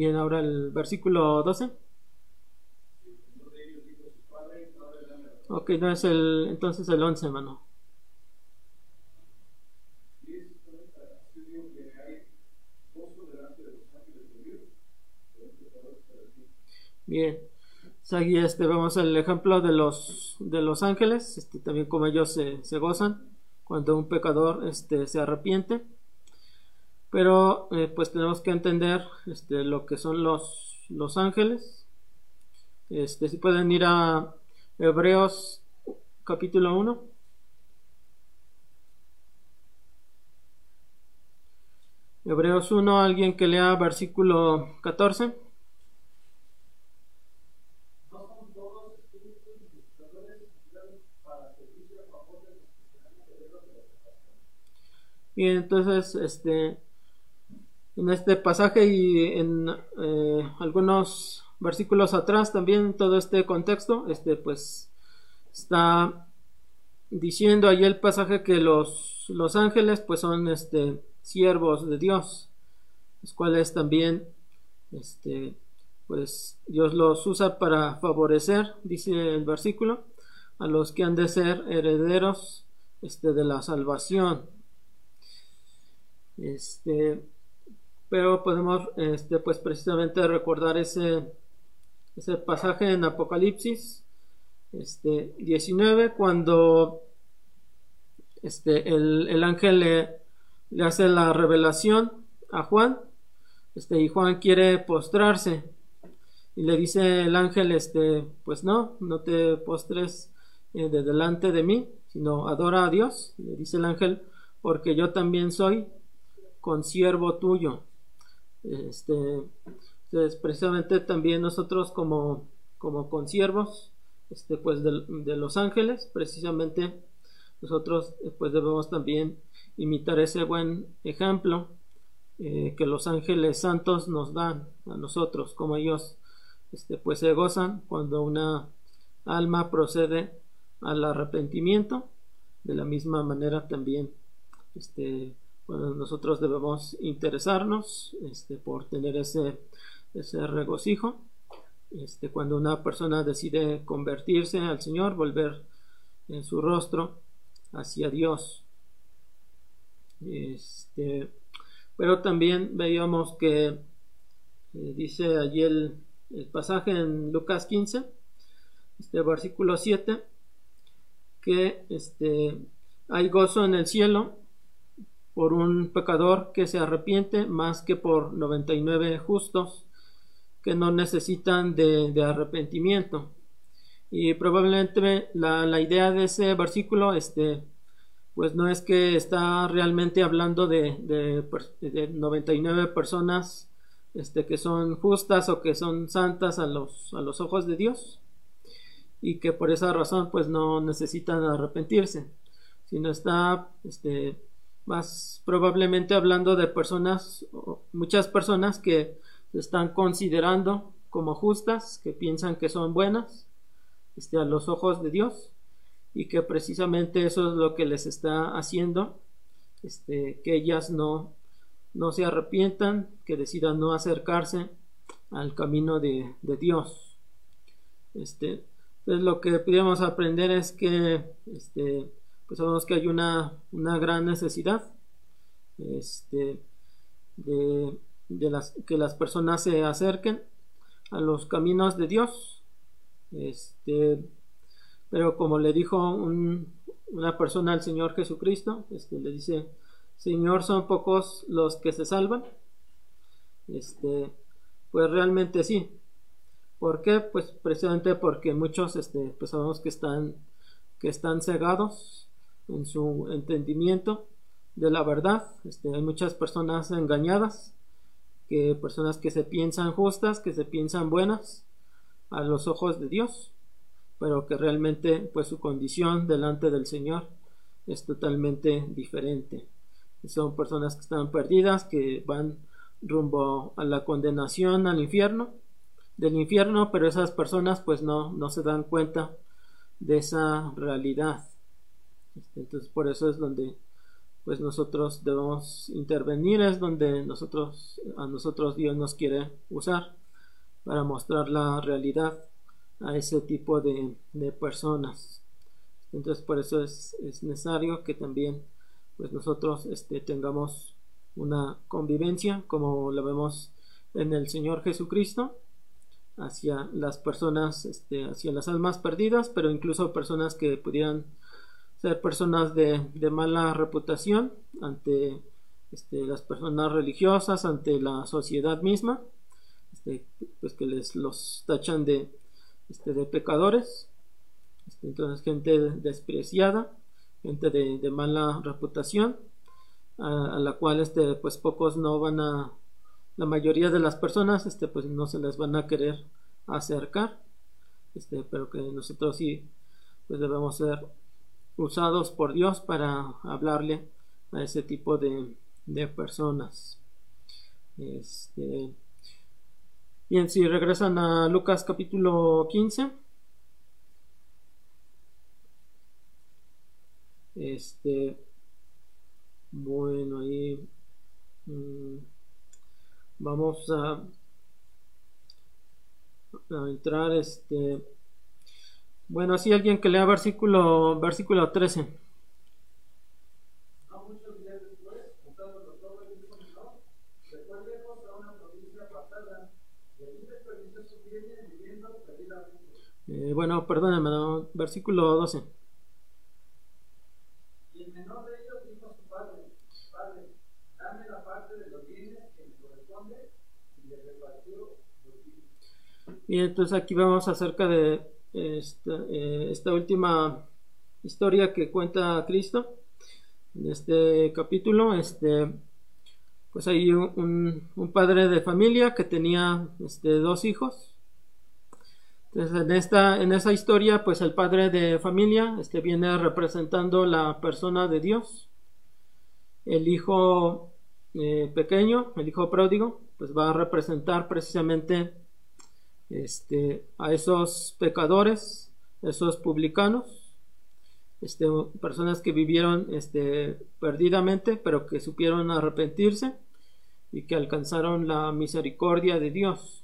Bien, ahora el versículo 12. Ok, no es el, entonces el 11, hermano. Bien, aquí este, vemos el ejemplo de los, de los ángeles, este, también como ellos se, se gozan cuando un pecador este, se arrepiente pero eh, pues tenemos que entender este, lo que son los, los ángeles. Este, si pueden ir a Hebreos capítulo 1 Hebreos 1 alguien que lea versículo 14 ¿No son todos espíritus para servicio a favor de los Bien, entonces, este, en este pasaje y en eh, algunos versículos atrás también todo este contexto, este, pues, está diciendo ahí el pasaje que los, los ángeles, pues, son, este, siervos de Dios, los cuales también, este, pues, Dios los usa para favorecer, dice el versículo, a los que han de ser herederos, este, de la salvación. Este, pero podemos, este, pues precisamente recordar ese, ese pasaje en Apocalipsis, este, 19, cuando este, el, ángel le, le, hace la revelación a Juan, este, y Juan quiere postrarse, y le dice el ángel, este, pues no, no te postres eh, de delante de mí, sino adora a Dios, le dice el ángel, porque yo también soy consiervo tuyo. Este, entonces, precisamente también nosotros como, como consiervos, este, pues de, los ángeles, precisamente nosotros pues debemos también imitar ese buen ejemplo eh, que los ángeles santos nos dan a nosotros, como ellos este, pues se gozan cuando una alma procede al arrepentimiento, de la misma manera también este, nosotros debemos interesarnos este, por tener ese, ese regocijo. Este, cuando una persona decide convertirse al Señor, volver en su rostro hacia Dios. Este, pero también veíamos que eh, dice allí el, el, pasaje en Lucas 15, este versículo 7, que este, hay gozo en el cielo por un pecador que se arrepiente más que por 99 justos que no necesitan de, arrepentimiento. Y probablemente la, idea de ese versículo, este, pues no es que está realmente hablando de, de, 99 personas este, que son justas o que son santas a los, a los ojos de Dios y que por esa razón pues no necesitan arrepentirse, sino está este, más probablemente hablando de personas, muchas personas que están considerando como justas, que piensan que son buenas este, a los ojos de Dios y que precisamente eso es lo que les está haciendo este, que ellas no, no se arrepientan, que decidan no acercarse al camino de, Dios. Este, entonces lo que podemos aprender es que pues sabemos que hay una, una gran necesidad este, de, las, que las personas se acerquen a los caminos de Dios. Este, pero como le dijo una persona al Señor Jesucristo, este, le dice, Señor, son pocos los que se salvan. Este, pues realmente sí. ¿Por qué? Pues precisamente porque muchos, este, pues sabemos que están, que están cegados en su entendimiento de la verdad. Este, hay muchas personas engañadas, que personas que se piensan justas, que se piensan buenas a los ojos de Dios, pero que realmente pues su condición delante del Señor es totalmente diferente. Son personas que están perdidas, que van rumbo a la condenación al infierno, del infierno, pero esas personas pues no, no se dan cuenta de esa realidad. Este, entonces por eso es donde pues nosotros debemos intervenir, es donde nosotros a nosotros Dios nos quiere usar para mostrar la realidad a ese tipo de, personas. Entonces por eso es, necesario que también pues nosotros este, tengamos una convivencia como lo vemos en el Señor Jesucristo hacia las personas, este, hacia las almas perdidas, pero incluso personas que pudieran ser personas de, mala reputación ante este, las personas religiosas, ante la sociedad misma, este, pues que les los tachan de, este, de pecadores, este, entonces gente despreciada, gente de, mala reputación, a, la cual este, pues pocos no van a, la mayoría de las personas este, pues no se les van a querer acercar, este, pero que nosotros sí pues debemos ser usados por Dios para hablarle a ese tipo de, de personas. Este, bien, si regresan a Lucas capítulo 15. Este, bueno, ahí mm, vamos a, a entrar, este, bueno, así alguien que lea versículo, versículo 13. Eh, bueno, perdóname, no, versículo 12. Y padre, dame la parte de los bienes que me corresponde, y le repartió los entonces aquí vamos acerca de esta, eh, esta última historia que cuenta Cristo en este capítulo. Este, pues hay un, un padre de familia que tenía este, dos hijos entonces, en esta, en esa historia, pues el padre de familia este, viene representando la persona de Dios. El hijo eh, pequeño, el hijo pródigo, pues va a representar precisamente este, a esos pecadores, esos publicanos, este, personas que vivieron este, perdidamente, pero que supieron arrepentirse y que alcanzaron la misericordia de Dios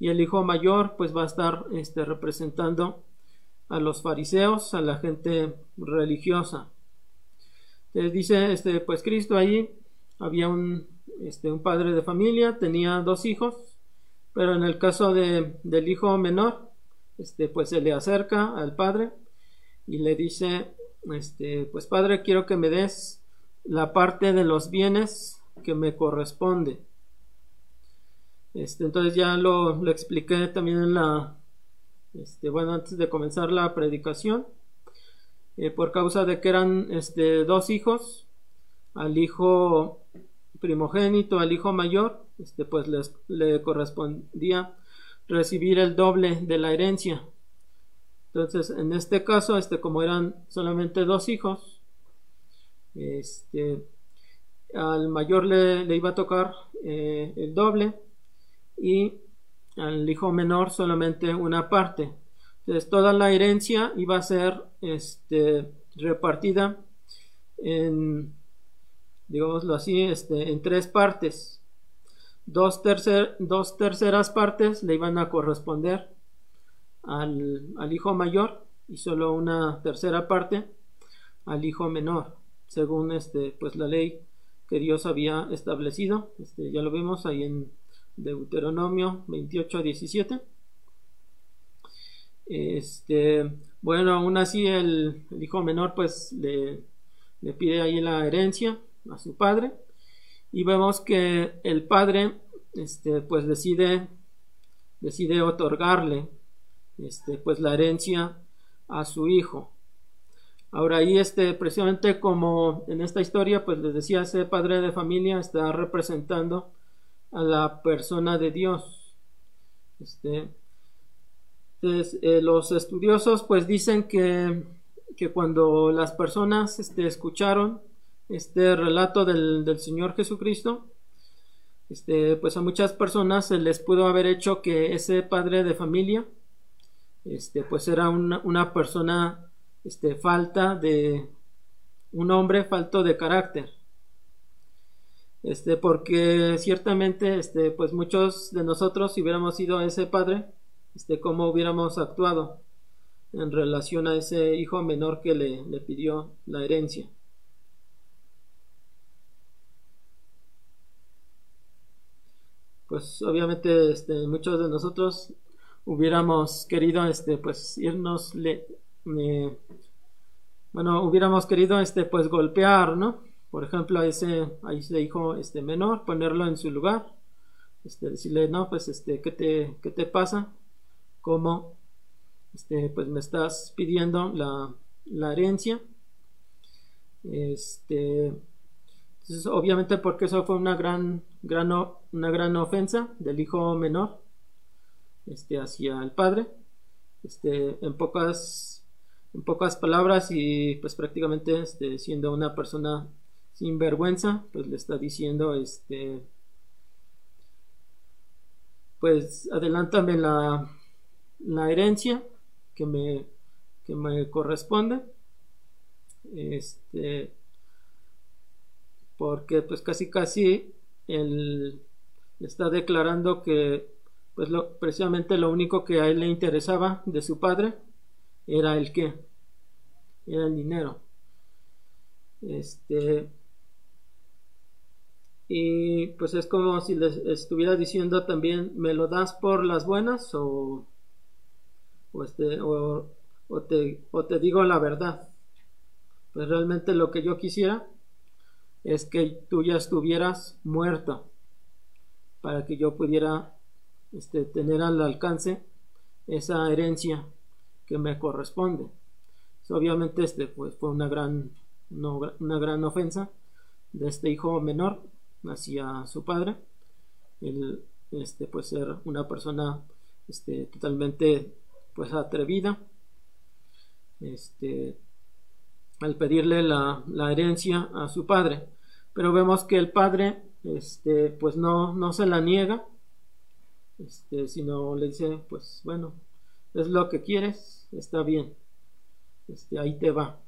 y el hijo mayor pues va a estar este, representando a los fariseos, a la gente religiosa. Entonces dice, este, pues Cristo ahí había un, este, un padre de familia, tenía dos hijos, pero en el caso de, del hijo menor, este, pues se le acerca al padre y le dice, este, pues padre, quiero que me des la parte de los bienes que me corresponde. Este, entonces ya lo, expliqué también en la, este, bueno, antes de comenzar la predicación, eh, por causa de que eran este, dos hijos, al hijo primogénito, al hijo mayor, este, pues les, le correspondía recibir el doble de la herencia. Entonces, en este caso, este, como eran solamente dos hijos, este, al mayor le, iba a tocar eh, el doble y al hijo menor solamente una parte. Entonces toda la herencia iba a ser este, repartida en, digámoslo así, este, en tres partes. Dos, dos terceras partes le iban a corresponder al, al, hijo mayor y solo una tercera parte al hijo menor, según este, pues la ley que Dios había establecido. Este, ya lo vimos ahí en Deuteronomio 28 a 17. Este, bueno, aún así el, hijo menor pues le, le, pide ahí la herencia a su padre y vemos que el padre este, pues decide decide otorgarle este, pues la herencia a su hijo. Ahora ahí este precisamente como en esta historia pues les decía ese padre de familia está representando a la persona de Dios. Este, eh, los estudiosos pues dicen que, que cuando las personas este, escucharon este relato del, del, Señor Jesucristo, este, pues a muchas personas se les pudo haber hecho que ese padre de familia, este, pues era una, una persona este, falta de un hombre falto de carácter este, porque ciertamente, este, pues muchos de nosotros, si hubiéramos sido ese padre, este, cómo hubiéramos actuado en relación a ese hijo menor que le, le pidió la herencia. Pues obviamente, este, muchos de nosotros hubiéramos querido, este, pues irnos, le, eh, bueno, hubiéramos querido, este, pues golpear, ¿no? por ejemplo, a ese, a ese hijo este, menor, ponerlo en su lugar, este, decirle, no, pues, este, ¿qué te, qué te pasa? ¿Cómo, este, pues, me estás pidiendo la, la herencia? Este, obviamente, porque eso fue una gran, gran, una gran ofensa del hijo menor, este, hacia el padre, este, en pocas, en pocas palabras y, pues, prácticamente, este, siendo una persona sin vergüenza, pues le está diciendo, este, pues adelántame la, la herencia que me, que me corresponde. Este, porque pues casi casi él está declarando que pues lo, precisamente lo único que a él le interesaba de su padre era el que era el dinero. Este y pues es como si les estuviera diciendo también me lo das por las buenas o, este, o, te, o te digo la verdad pues realmente lo que yo quisiera es que tú ya estuvieras muerto para que yo pudiera este, tener al alcance esa herencia que me corresponde. obviamente este pues, fue una gran, una gran ofensa de este hijo menor hacia su padre. El, este, pues ser una persona este, totalmente pues atrevida este, al pedirle la, la, herencia a su padre pero vemos que el padre este, pues no, no se la niega este, sino le dice, pues bueno, es lo que quieres, está bien, este, ahí te va.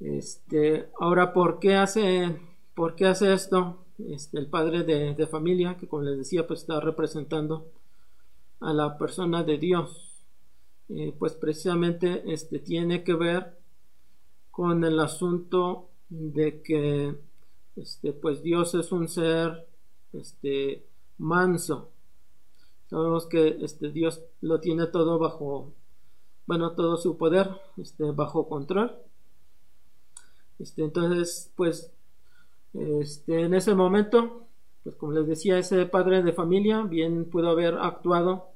Este, ahora, ¿por qué hace, por qué hace esto? Este, el padre de, familia, que como les decía, pues está representando a la persona de Dios. Eh, pues precisamente este, tiene que ver con el asunto de que este, pues Dios es un ser este, manso. Sabemos que este Dios lo tiene todo bajo, bueno, todo su poder, este, bajo control. Este, entonces, pues, este, en ese momento, pues como les decía, ese padre de familia bien pudo haber actuado,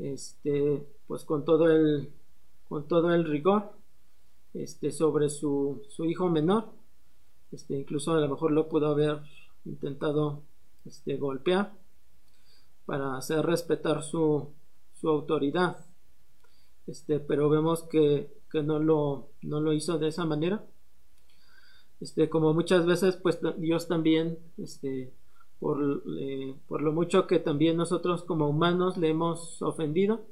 este, pues con todo el, con todo el rigor, este, sobre su, su hijo menor. Este, incluso a lo mejor lo pudo haber intentado este, golpear para hacer respetar su, su autoridad. Este, pero vemos que, que, no, lo, no lo hizo de esa manera. Este, como muchas veces, pues Dios también, este, por, por lo mucho que también nosotros como humanos le hemos ofendido,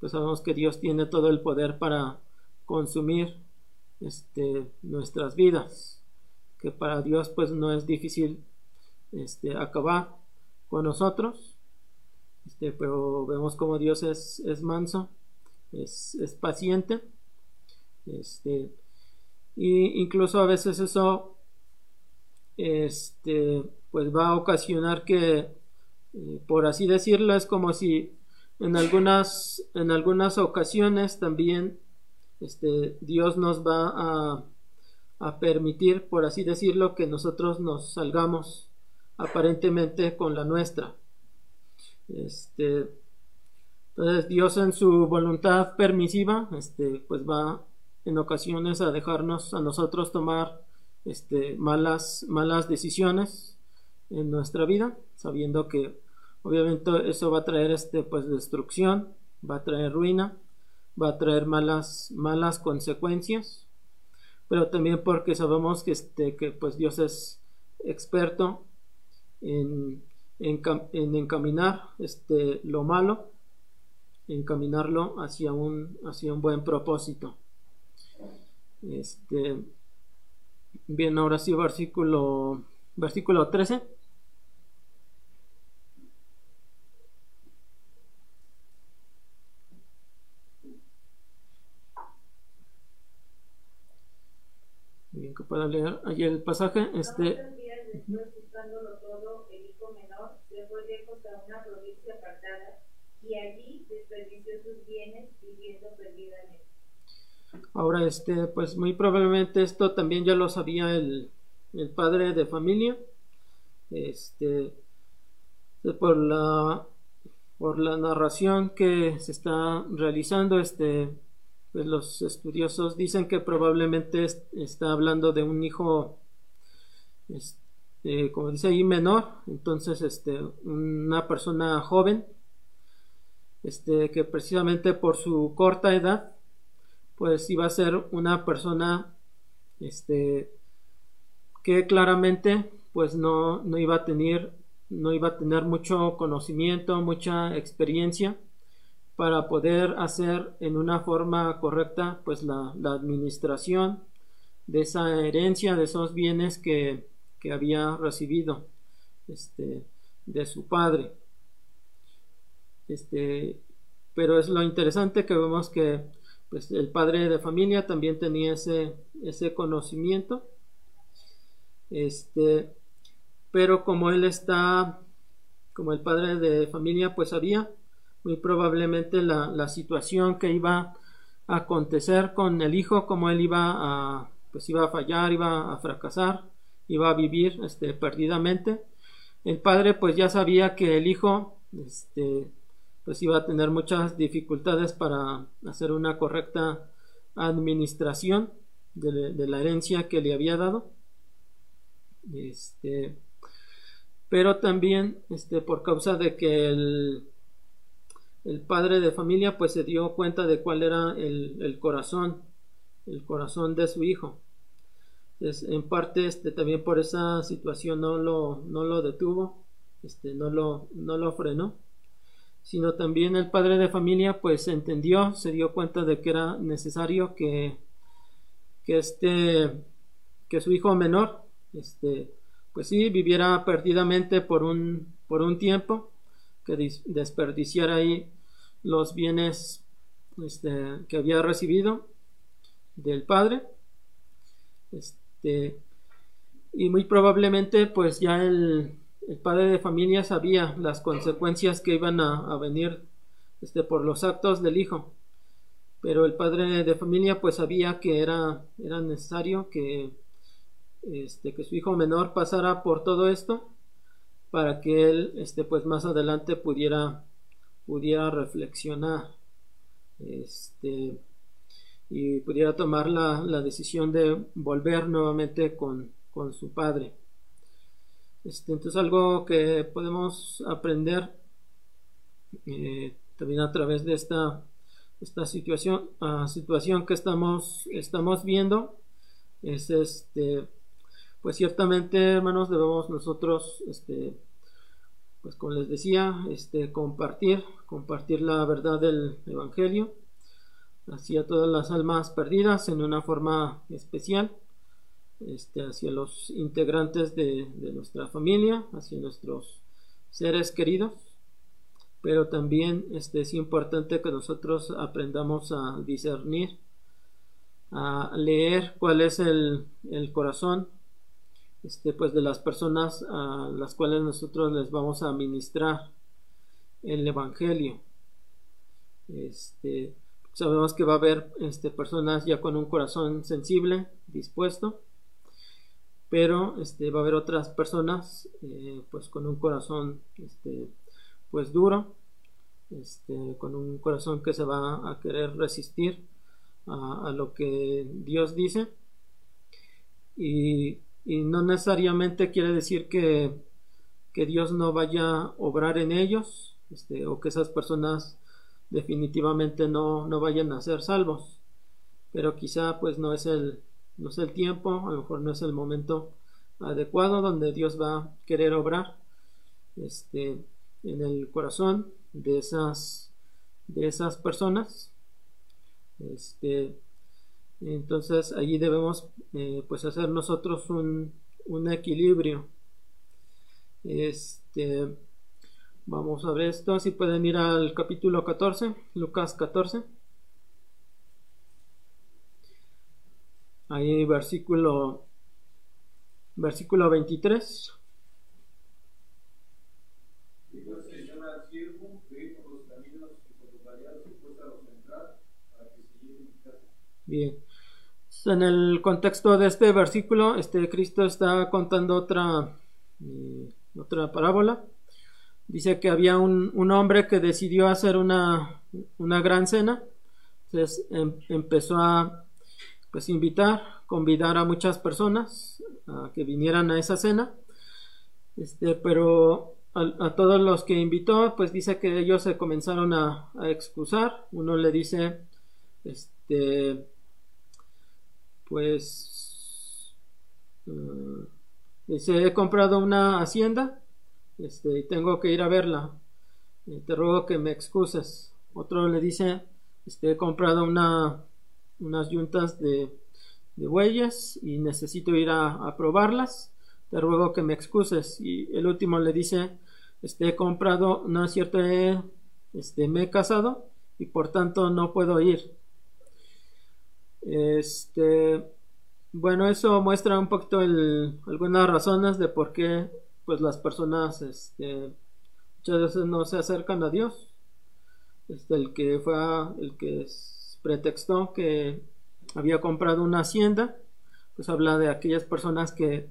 pues sabemos que Dios tiene todo el poder para consumir este, nuestras vidas, que para Dios pues no es difícil este, acabar con nosotros, este, pero vemos como Dios es, manso, es, es, paciente, este, y incluso a veces eso, este, pues va a ocasionar que, eh, por así decirlo, es como si en algunas, en algunas ocasiones también, este, Dios nos va a, a permitir, por así decirlo, que nosotros nos salgamos aparentemente con la nuestra. Este, entonces Dios en su voluntad permisiva, este, pues va en ocasiones a dejarnos a nosotros tomar este, malas, malas decisiones en nuestra vida, sabiendo que obviamente eso va a traer este, pues, destrucción, va a traer ruina, va a traer malas, malas consecuencias, pero también porque sabemos que, este, que pues Dios es experto en en, encaminar este, lo malo, encaminarlo hacia un, hacia un buen propósito. Este, bien, ahora sí, versículo, versículo 13. Pueda leer allí el pasaje. Este, y allí desperdició sus bienes viviendo perdidamente. Ahora, este, pues muy probablemente esto también ya lo sabía el, el padre de familia. Este, por la, por la narración que se está realizando, este, pues los estudiosos dicen que probablemente está hablando de un hijo, este, como dice ahí, menor, entonces, este, una persona joven este, que precisamente por su corta edad, pues iba a ser una persona, este, que claramente pues no, no iba a tener no iba a tener mucho conocimiento, mucha experiencia para poder hacer en una forma correcta pues la, administración de esa herencia, de esos bienes que, había recibido este, de su padre. Este, pero es lo interesante que vemos que pues, el padre de familia también tenía ese, ese conocimiento. Este, pero como él está, como el padre de familia, pues sabía muy probablemente la, situación que iba a acontecer con el hijo, como él iba a, pues iba a fallar, iba a fracasar, iba a vivir este, perdidamente. El padre pues ya sabía que el hijo este, pues iba a tener muchas dificultades para hacer una correcta administración de, de la herencia que le había dado. Este, pero también este, por causa de que el, el, padre de familia pues se dio cuenta de cuál era el, corazón, el corazón de su hijo. en parte este, también por esa situación no lo, no lo detuvo, este, no, lo, no lo frenó, sino también el padre de familia pues entendió, se dio cuenta de que era necesario que, que, este, que su hijo menor este, pues sí, viviera perdidamente por un, por un tiempo, que desperdiciara ahí los bienes este, que había recibido del padre. Este, y muy probablemente pues ya el, padre de familia sabía las consecuencias que iban a, venir este, por los actos del hijo. Pero el padre de familia pues sabía que era, era necesario que este, que su hijo menor pasara por todo esto para que él este, pues más adelante pudiera pudiera reflexionar este, y pudiera tomar la, decisión de volver nuevamente con, su padre. Este, entonces algo que podemos aprender eh, también a través de esta esta situación, ah, situación que estamos, estamos viendo es este pues ciertamente, hermanos, debemos nosotros, este, pues como les decía, este, compartir, compartir la verdad del Evangelio hacia todas las almas perdidas en una forma especial, este, hacia los integrantes de, nuestra familia, hacia nuestros seres queridos, pero también este, es importante que nosotros aprendamos a discernir, a leer cuál es el, el corazón este, pues de las personas a las cuales nosotros les vamos a ministrar el evangelio. Este, sabemos que va a haber este, personas ya con un corazón sensible dispuesto pero este, va a haber otras personas eh, pues con un corazón este, pues duro este, con un corazón que se va a querer resistir a, a lo que Dios dice. Y y no necesariamente quiere decir que, Dios no vaya a obrar en ellos este, o que esas personas definitivamente no, no, vayan a ser salvos. Pero quizá pues no es el no es el tiempo a lo mejor no es el momento adecuado donde Dios va a querer obrar este, en el corazón de esas de esas personas. Este, entonces allí debemos eh, pues hacer nosotros un, un, equilibrio. Este, vamos a ver esto, si pueden ir al capítulo 14, Lucas 14. Ahí versículo versículo 23. Bien. En el contexto de este versículo, este Cristo está contando otra, eh, otra parábola. Dice que había un, hombre que decidió hacer una, una gran cena. Entonces em, empezó a pues invitar, convidar a muchas personas a que vinieran a esa cena. Este, pero a, todos los que invitó, pues dice que ellos se comenzaron a, a excusar. Uno le dice, este, pues Dice, he comprado una hacienda este, y tengo que ir a verla. Eh, te ruego que me excuses. Otro le dice, este, he comprado una, unas yuntas de, de bueyes y necesito ir a, a, probarlas. Te ruego que me excuses. Y el último le dice, este, he comprado, no es cierto, este, me he casado y por tanto no puedo ir. Este, bueno, eso muestra un poquito el, algunas razones de por qué pues las personas este, muchas veces no se acercan a Dios. Este, el que fue el que pretextó que había comprado una hacienda, pues habla de aquellas personas que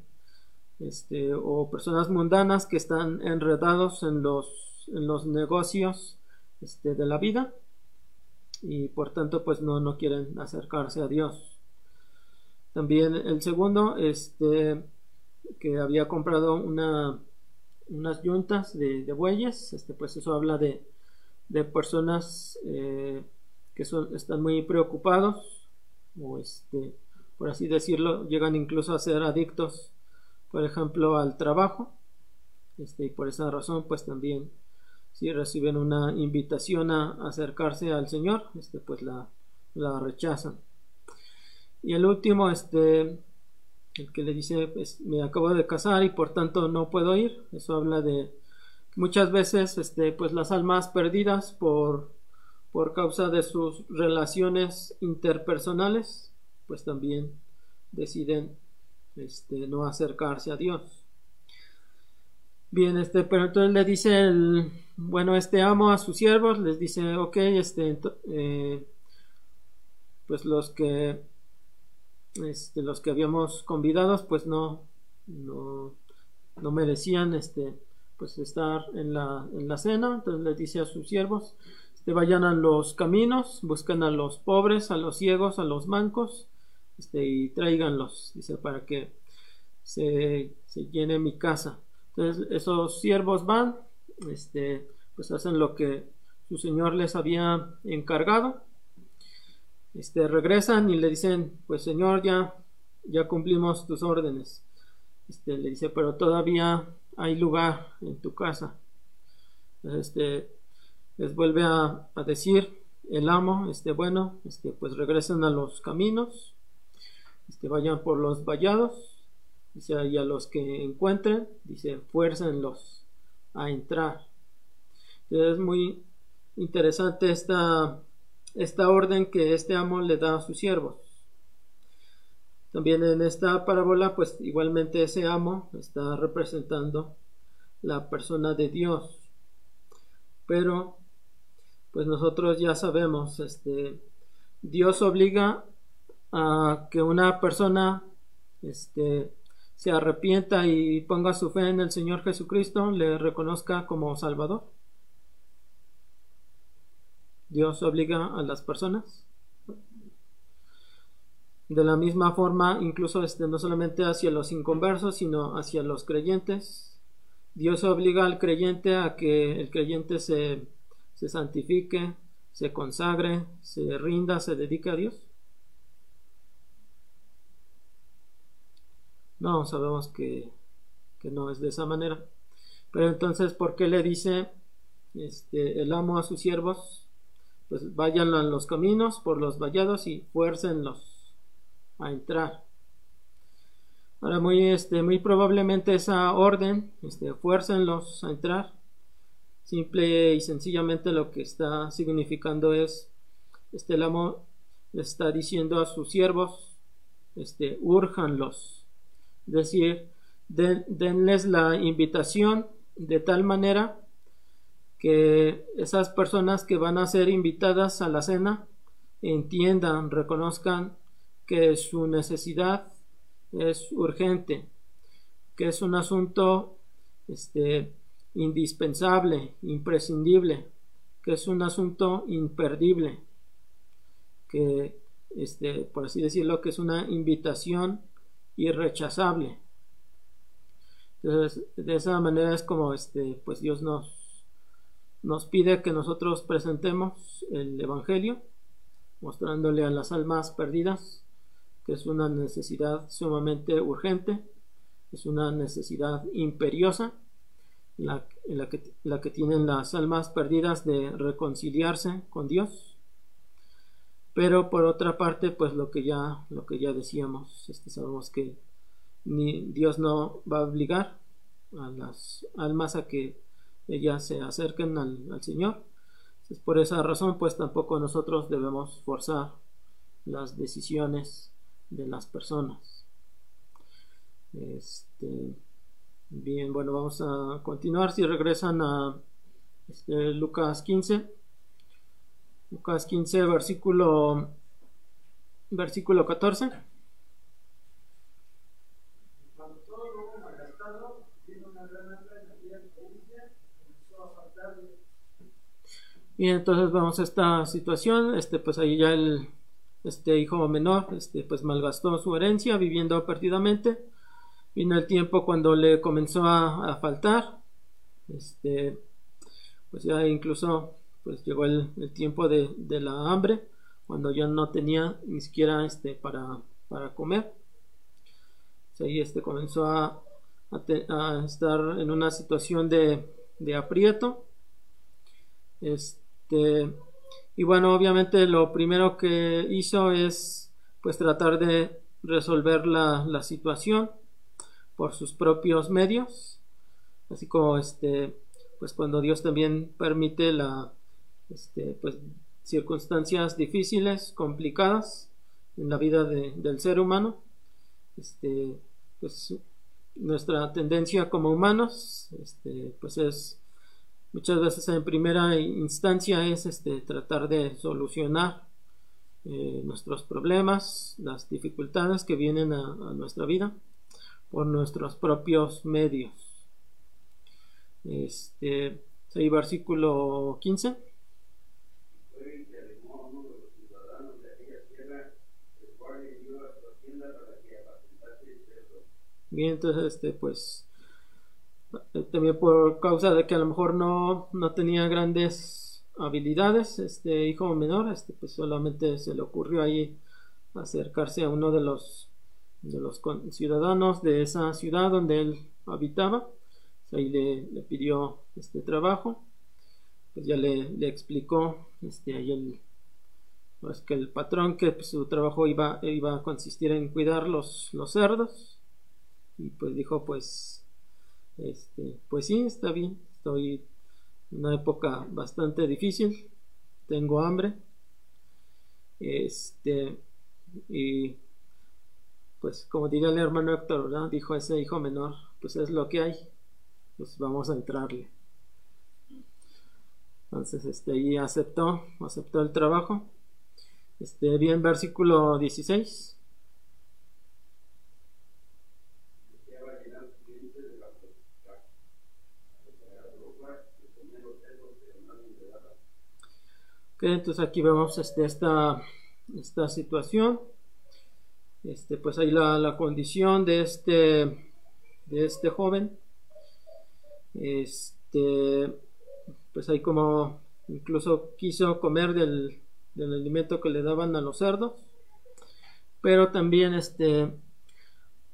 este, o personas mundanas que están enredados en los, en los negocios este, de la vida y por tanto pues no, no quieren acercarse a Dios. También el segundo, este, que había comprado una, unas yuntas de, bueyes, este, pues eso habla de, de personas eh, que son, están muy preocupados o este, por así decirlo, llegan incluso a ser adictos, por ejemplo, al trabajo. Este, y por esa razón, pues también si reciben una invitación a acercarse al Señor, este, pues la, la rechazan. Y el último, este, el que le dice, pues, me acabo de casar y por tanto no puedo ir. Eso habla de muchas veces, este, pues las almas perdidas por, por causa de sus relaciones interpersonales, pues también deciden este, no acercarse a Dios. Bien, este, pero entonces le dice el, bueno, este amo a sus siervos, les dice, ok, este, eh, pues los que este, los que habíamos convidados pues no, no, no merecían este, pues estar en la, en la cena, entonces les dice a sus siervos, este, vayan a los caminos, busquen a los pobres, a los ciegos, a los mancos, este, y tráiganlos, dice, para que se, se llene mi casa. Entonces esos siervos van, este, pues hacen lo que su señor les había encargado este, regresan y le dicen, pues Señor, ya, ya cumplimos tus órdenes. Este, le dice, pero todavía hay lugar en tu casa. Este, les vuelve a, decir el amo, este, bueno, este, pues regresen a los caminos, este, vayan por los vallados, dice, y a los que encuentren, dice, fuércenlos a entrar. es muy interesante esta esta orden que este amo le da a sus siervos. También en esta parábola, pues igualmente ese amo está representando la persona de Dios. Pero, pues nosotros ya sabemos, este, Dios obliga a que una persona, este, se arrepienta y ponga su fe en el Señor Jesucristo, le reconozca como Salvador. Dios obliga a las personas. De la misma forma, incluso este, no solamente hacia los inconversos, sino hacia los creyentes. Dios obliga al creyente a que el creyente se, se santifique, se consagre, se rinda, se dedique a Dios. No, sabemos que, que no es de esa manera. Pero entonces, ¿por qué le dice este, el amo a sus siervos? pues vayan a los caminos por los vallados y fuércenlos a entrar. Ahora muy este muy probablemente esa orden, este fuércenlos a entrar. Simple y sencillamente lo que está significando es este el amo le está diciendo a sus siervos este urjanlos. Es decir, denles la invitación de tal manera que esas personas que van a ser invitadas a la cena entiendan, reconozcan que su necesidad es urgente, que es un asunto este, indispensable, imprescindible, que es un asunto imperdible, que, este, por así decirlo, que es una invitación irrechazable. Entonces, de esa manera es como este, pues Dios nos nos pide que nosotros presentemos el Evangelio, mostrándole a las almas perdidas que es una necesidad sumamente urgente, es una necesidad imperiosa la, la, que, la que tienen las almas perdidas de reconciliarse con Dios. Pero por otra parte, pues lo que ya, lo que ya decíamos, este, sabemos que Dios no va a obligar a las almas a que ellas se acerquen al, Señor. Por esa razón, pues tampoco nosotros debemos forzar las decisiones de las personas. Este, bien, bueno, vamos a continuar. Si regresan a este, Lucas 15, Lucas 15, versículo, versículo 14. Y entonces vamos a esta situación, este pues ahí ya el este hijo menor este pues malgastó su herencia viviendo perdidamente. Vino el tiempo cuando le comenzó a, faltar. Este pues ya incluso pues llegó el, tiempo de, la hambre cuando ya no tenía ni siquiera este para, comer. ahí este comenzó a, estar en una situación de, aprieto. Este, y bueno, obviamente lo primero que hizo es pues tratar de resolver la, situación por sus propios medios, así como este pues cuando Dios también permite la este, pues circunstancias difíciles, complicadas en la vida del ser humano, este, pues nuestra tendencia como humanos, este, pues es muchas veces en primera instancia es este, tratar de solucionar eh, nuestros problemas, las dificultades que vienen a, nuestra vida por nuestros propios medios. Este, ahí versículo 15. Entonces, este, pues, eh, también por causa de que a lo mejor no, no tenía grandes habilidades este hijo menor este pues solamente se le ocurrió ahí acercarse a uno de los de los ciudadanos de esa ciudad donde él habitaba. Ahí le, pidió este trabajo. Pues ya le, le explicó este ahí el pues que el patrón que pues, su trabajo iba iba a consistir en cuidar los, los cerdos y pues dijo pues este, pues sí, está bien. Estoy en una época bastante difícil. Tengo hambre. Este, y pues como diría el hermano Héctor, dijo ese hijo menor, pues es lo que hay. Pues vamos a entrarle. Entonces, este, y aceptó, aceptó el trabajo. Este, bien, versículo 16. Entonces aquí vemos este, esta, esta situación. Este, pues ahí la, la, condición de este, de este joven. Este, pues ahí como incluso quiso comer del, del alimento que le daban a los cerdos. Pero también este,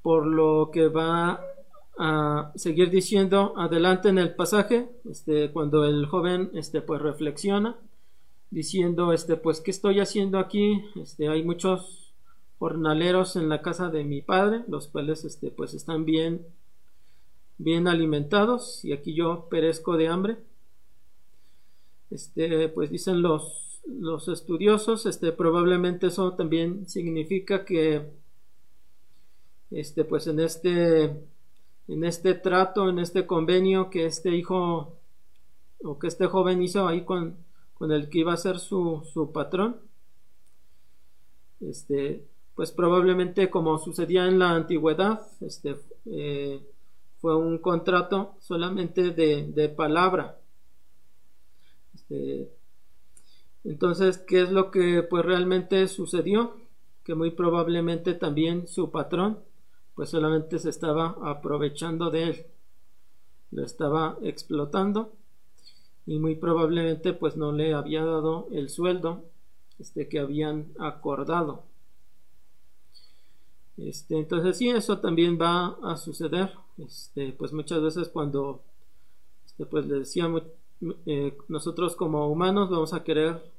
por lo que va a seguir diciendo adelante en el pasaje, este, cuando el joven este, pues reflexiona diciendo, este, pues, ¿qué estoy haciendo aquí? Este, hay muchos jornaleros en la casa de mi padre, los cuales, este, pues, están bien, bien alimentados y aquí yo perezco de hambre. Este, pues, dicen los, los estudiosos, este, probablemente eso también significa que, este, pues, en este, en este trato, en este convenio que este hijo o que este joven hizo ahí con, con el que iba a ser su, su patrón. Este, pues probablemente como sucedía en la antigüedad, este, eh, fue un contrato solamente de, de palabra. Este, entonces, ¿qué es lo que pues realmente sucedió? Que muy probablemente también su patrón pues solamente se estaba aprovechando de él, lo estaba explotando y muy probablemente pues no le había dado el sueldo este que habían acordado Este, entonces sí, eso también va a suceder. Este, pues muchas veces cuando, este, pues le decíamos, eh, nosotros como humanos vamos a querer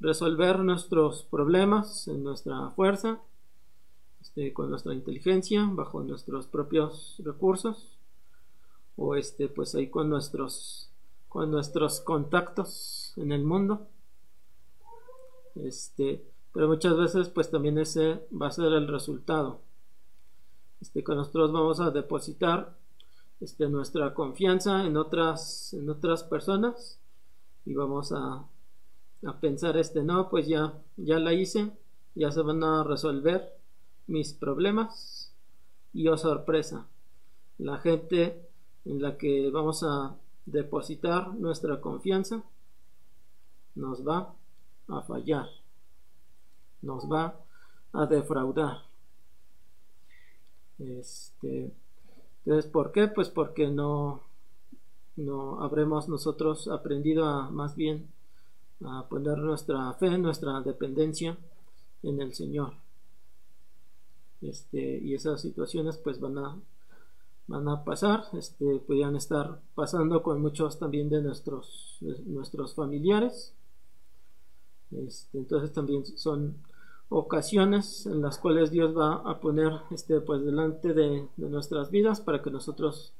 resolver nuestros problemas en nuestra fuerza, este, con nuestra inteligencia, bajo nuestros propios recursos, o este, pues ahí con nuestros, con nuestros contactos en el mundo. Este, pero muchas veces pues también ese va a ser el resultado. Este, que nosotros vamos a depositar este, nuestra confianza en otras, en otras personas y vamos a, a pensar este no pues ya ya la hice ya se van a resolver mis problemas y oh sorpresa la gente en la que vamos a depositar nuestra confianza nos va a fallar nos va a defraudar este entonces ¿por qué? pues porque no no habremos nosotros aprendido a más bien a poner nuestra fe, nuestra dependencia en el Señor. Este, y esas situaciones pues van a van a pasar, este, podrían estar pasando con muchos también de nuestros nuestros familiares. Este, entonces también son ocasiones en las cuales Dios va a poner este pues delante de, de nuestras vidas para que nosotros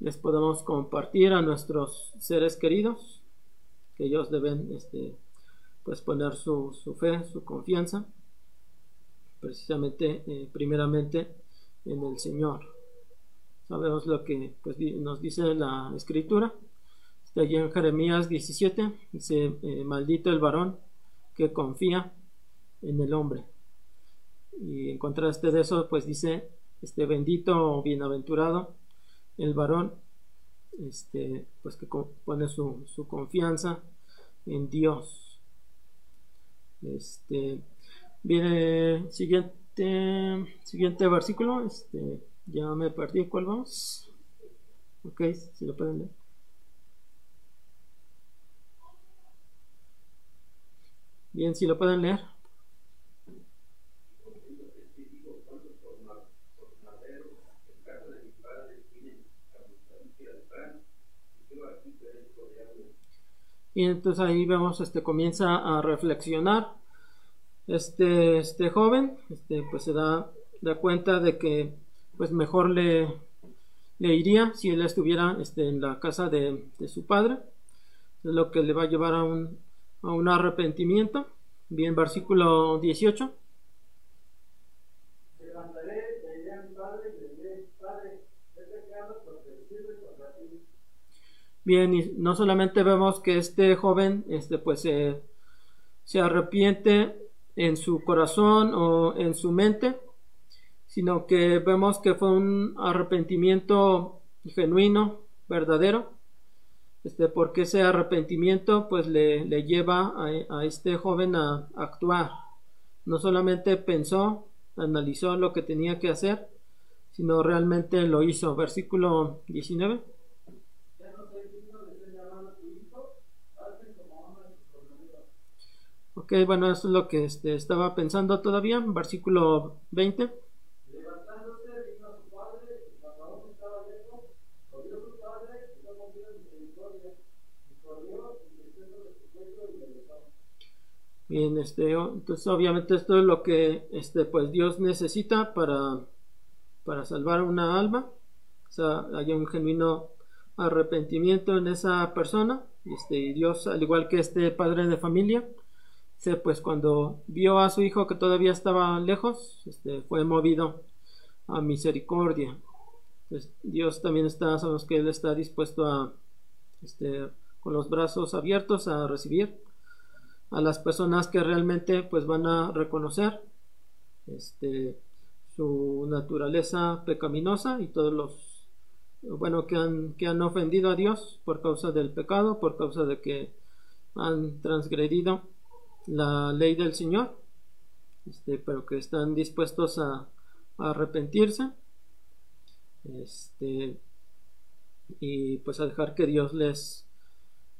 les podamos compartir a nuestros seres queridos que ellos deben este, pues poner su, su fe, su confianza, precisamente, eh, primeramente en el Señor. Sabemos lo que pues, nos dice la escritura. Está allí en Jeremías 17, dice, eh, maldito el varón que confía en el hombre. Y en contraste de eso, pues dice, este bendito o bienaventurado el varón este, pues que pone su, su confianza en Dios. Este, viene siguiente, siguiente versículo, este, ya me perdí, ¿cuál vamos? Ok, si lo pueden leer. Bien, si lo pueden leer. y entonces ahí vemos este comienza a reflexionar este este joven este pues se da, da cuenta de que pues mejor le, le iría si él estuviera este, en la casa de, de, su padre. Es lo que le va a llevar a un, a un arrepentimiento. Bien versículo 18 Bien, y no solamente vemos que este joven este, pues, se arrepiente en su corazón o en su mente, sino que vemos que fue un arrepentimiento genuino, verdadero, este, porque ese arrepentimiento pues le, le lleva a, a, este joven a actuar. No solamente pensó, analizó lo que tenía que hacer, sino realmente lo hizo. Versículo 19. Ok, bueno, eso es lo que este, estaba pensando todavía. Versículo 20. Levantándose, vino a su padre, y cuando aún estaba lejos, corrió su padre, y no confió en misericordia, y corrió, y creció sobre su cuello, y le besó. Bien, este, entonces obviamente esto es lo que este, pues Dios necesita para, para salvar una alma. O sea, hay un genuino arrepentimiento en esa persona. Este, y Dios, al igual que este padre de familia, pues cuando vio a su hijo que todavía estaba lejos, este, fue movido a misericordia. Pues, Dios también está, sabemos que Él está dispuesto a, este, con los brazos abiertos a recibir a las personas que realmente pues van a reconocer este, su naturaleza pecaminosa y todos los bueno que han, que han ofendido a Dios por causa del pecado, por causa de que han transgredido la ley del Señor, este, pero que están dispuestos a, a arrepentirse este, y pues a dejar que Dios les,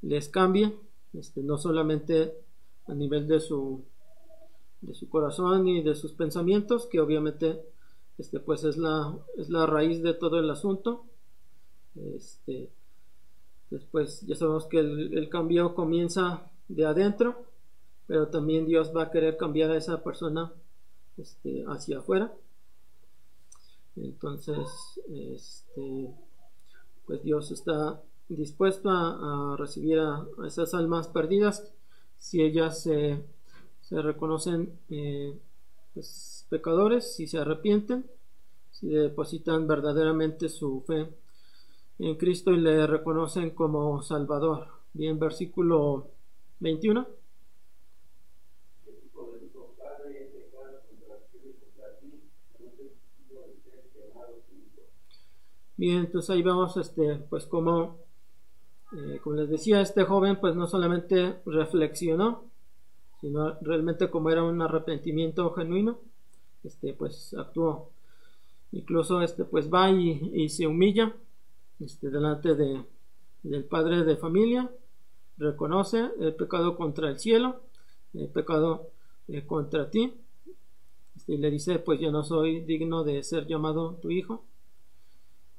les cambie, este, no solamente a nivel de su, de su corazón y de sus pensamientos, que obviamente este pues es la, es la raíz de todo el asunto. Este, después ya sabemos que el, cambio comienza de adentro, pero también Dios va a querer cambiar a esa persona este, hacia afuera. Entonces, este, pues Dios está dispuesto a, recibir a, esas almas perdidas si ellas se, reconocen eh, pues, pecadores, si se arrepienten, si depositan verdaderamente su fe en Cristo y le reconocen como Salvador. Bien, versículo 21. Bien, entonces ahí vamos, este, pues como, eh, como les decía, este joven pues no solamente reflexionó, sino realmente como era un arrepentimiento genuino, este, pues actuó. Incluso este, pues va y, se humilla este, delante de, del padre de familia, reconoce el pecado contra el cielo, el pecado eh, contra ti, este, y le dice, pues yo no soy digno de ser llamado tu hijo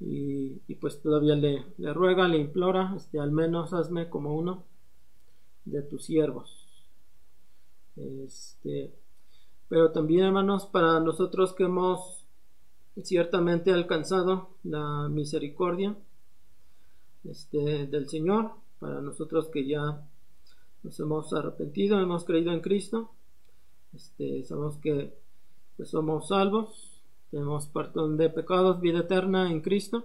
y, pues todavía le, le, ruega, le implora, este, al menos hazme como uno de tus siervos. Este, pero también, hermanos, para nosotros que hemos ciertamente alcanzado la misericordia este, del Señor, para nosotros que ya nos hemos arrepentido, hemos creído en Cristo, este, sabemos que pues, somos salvos, tenemos perdón de pecados, vida eterna en Cristo,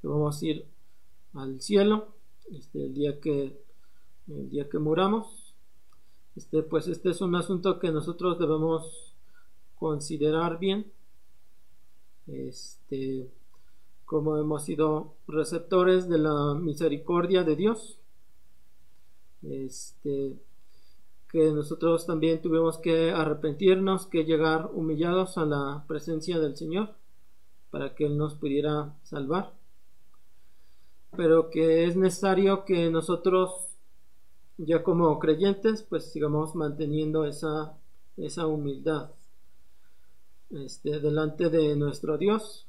que vamos a ir al cielo este, el día que el día que muramos. Este, pues este es un asunto que nosotros debemos considerar bien. Este, como hemos sido receptores de la misericordia de Dios. Este, que nosotros también tuvimos que arrepentirnos, que llegar humillados a la presencia del Señor para que Él nos pudiera salvar. Pero que es necesario que nosotros, ya como creyentes, pues sigamos manteniendo esa, esa humildad este, delante de nuestro Dios.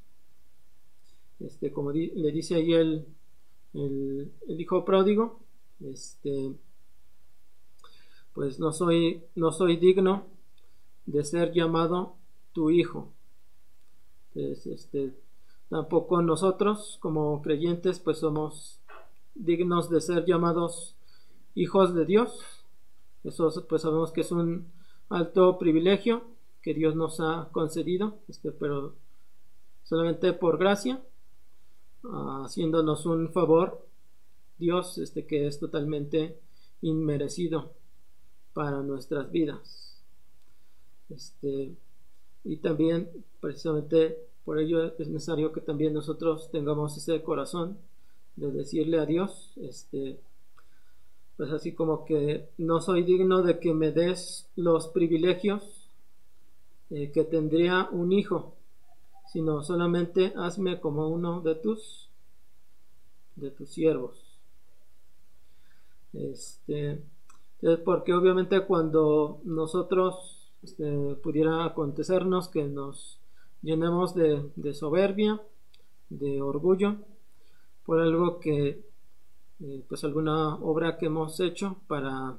Este, como le dice ahí el, el, el hijo pródigo, este, pues no soy, no soy digno de ser llamado tu hijo. este, tampoco nosotros como creyentes pues somos dignos de ser llamados hijos de Dios. Eso pues sabemos que es un alto privilegio que Dios nos ha concedido, este, pero solamente por gracia, haciéndonos un favor, Dios, este que es totalmente inmerecido para nuestras vidas. Este, y también, precisamente por ello es necesario que también nosotros tengamos ese corazón de decirle a Dios, este, pues así como que no soy digno de que me des los privilegios eh, que tendría un hijo, sino solamente hazme como uno de tus de tus siervos. Este, porque obviamente cuando nosotros este, pudiera acontecernos que nos llenemos de, soberbia, de orgullo, por algo que, eh, pues alguna obra que hemos hecho para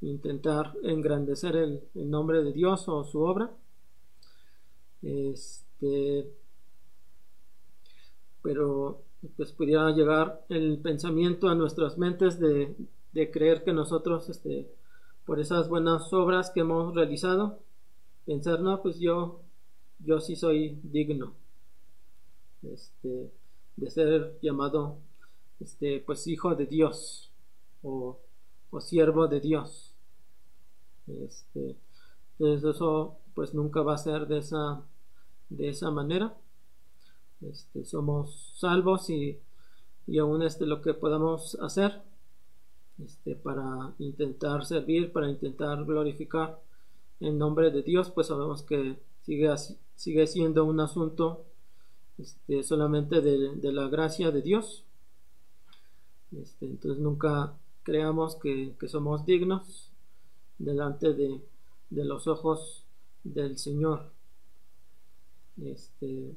intentar engrandecer el, nombre de Dios o su obra, este, pero pues pudiera llegar el pensamiento a nuestras mentes de, de creer que nosotros, este, por esas buenas obras que hemos realizado, pensar, no, pues yo, yo sí soy digno, este, de ser llamado, este, pues hijo de Dios o, o siervo de Dios. Este, entonces eso, pues nunca va a ser de esa, de esa manera. Este, somos salvos y, y aún este lo que podamos hacer este, para intentar servir, para intentar glorificar el nombre de Dios, pues sabemos que sigue, sigue siendo un asunto este, solamente de, la gracia de Dios. Este, entonces nunca creamos que, somos dignos delante de, los ojos del Señor. este,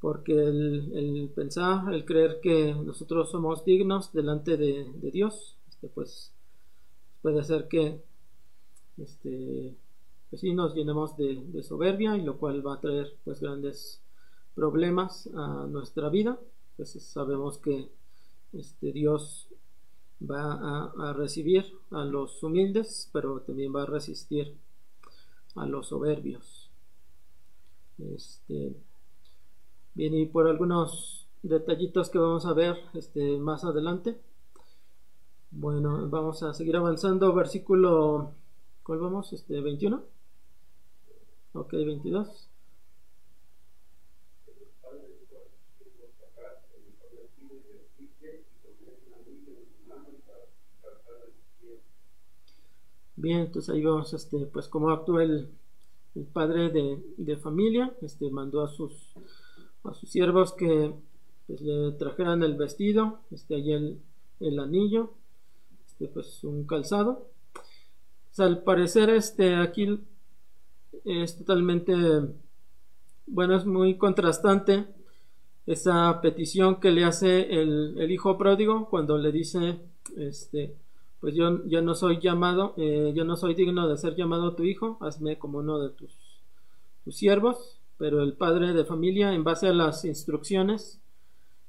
porque el, pensar, el creer que nosotros somos dignos delante de, de Dios, pues puede hacer que este, pues sí nos llenemos de, de, soberbia y lo cual va a traer pues grandes problemas a nuestra vida. Pues sabemos que este, Dios va a, a recibir a los humildes, pero también va a resistir a los soberbios. Este, bien, y por algunos detallitos que vamos a ver este, más adelante. Bueno, vamos a seguir avanzando. Versículo, ¿cuál vamos? Este, 21. Ok, 22. Bien, entonces ahí vemos este, pues cómo actúa el, padre de, de, familia, este mandó a sus a sus siervos que pues, le trajeran el vestido, este ahí el, el anillo, este pues un calzado. al parecer este aquí es totalmente bueno, es muy contrastante esa petición que le hace el, el hijo pródigo cuando le dice este pues yo, yo no soy llamado, eh, yo no soy digno de ser llamado tu hijo, hazme como uno de tus, tus siervos, pero el padre de familia, en base a las instrucciones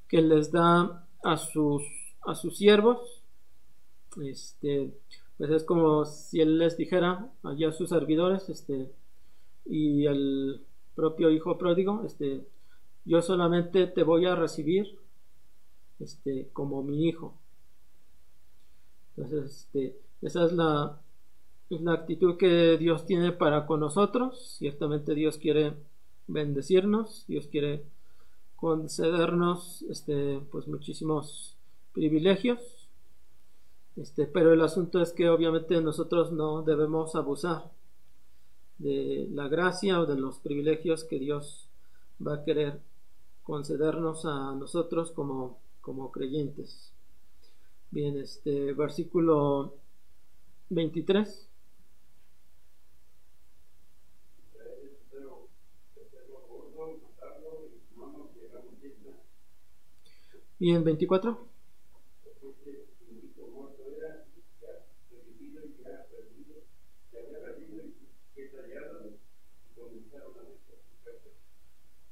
que les da a sus, a sus siervos, este, pues es como si él les dijera allá a sus servidores, este, y el propio hijo pródigo, este, yo solamente te voy a recibir, este, como mi hijo. Entonces, este, esa es la, es la actitud que Dios tiene para con nosotros. Ciertamente Dios quiere bendecirnos, Dios quiere concedernos este, pues muchísimos privilegios. Este, pero el asunto es que obviamente nosotros no debemos abusar de la gracia o de los privilegios que Dios va a querer concedernos a nosotros como, como creyentes. Bien, este versículo 23. Bien, 24.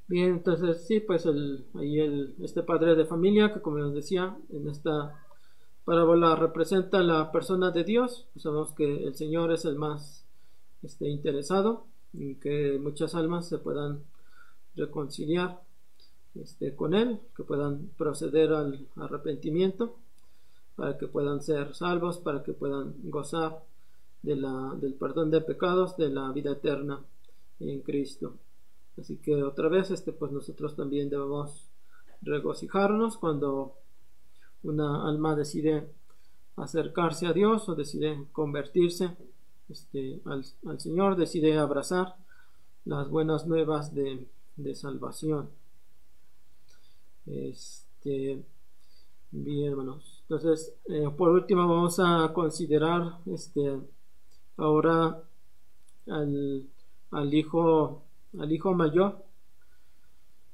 Bien, entonces sí, pues el, ahí el, este padre de familia que como les decía en esta parábola representa la persona de Dios. Sabemos que el Señor es el más este, interesado en que muchas almas se puedan reconciliar este, con Él, que puedan proceder al arrepentimiento, para que puedan ser salvos, para que puedan gozar de la, del perdón de pecados, de la vida eterna en Cristo. Así que otra vez, este, pues nosotros también debemos regocijarnos cuando una alma decide acercarse a Dios o decide convertirse este, al, Señor, decide abrazar las buenas nuevas de, salvación. Este, bien, hermanos. Entonces, eh, por último, vamos a considerar este, ahora al, al hijo al hijo mayor.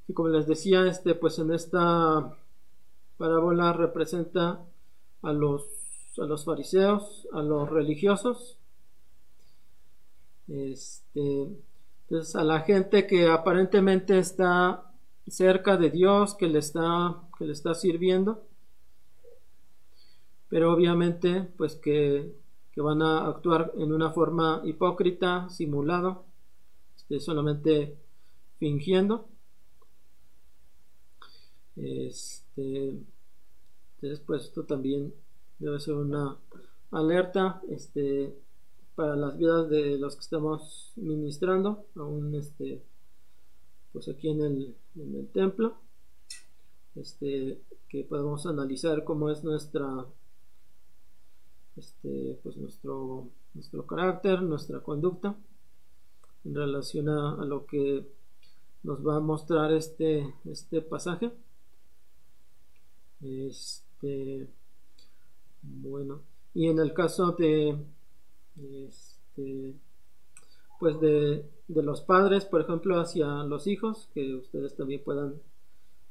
Y como les decía este pues en esta parábola representa a los, a los fariseos, a los religiosos, este, entonces a la gente que aparentemente está cerca de Dios, que le está, que le está sirviendo, pero obviamente pues que, que van a actuar en una forma hipócrita, simulado, solamente fingiendo. Este, entonces, pues esto también debe ser una alerta este, para las vidas de los que estamos ministrando, aún este, pues aquí en el, en el templo, este, que podemos analizar cómo es nuestra, este, pues nuestro, nuestro carácter, nuestra conducta en relación a, lo que nos va a mostrar este, este pasaje. Este, bueno, y en el caso de, este, pues de, de los padres, por ejemplo, hacia los hijos, que ustedes también puedan,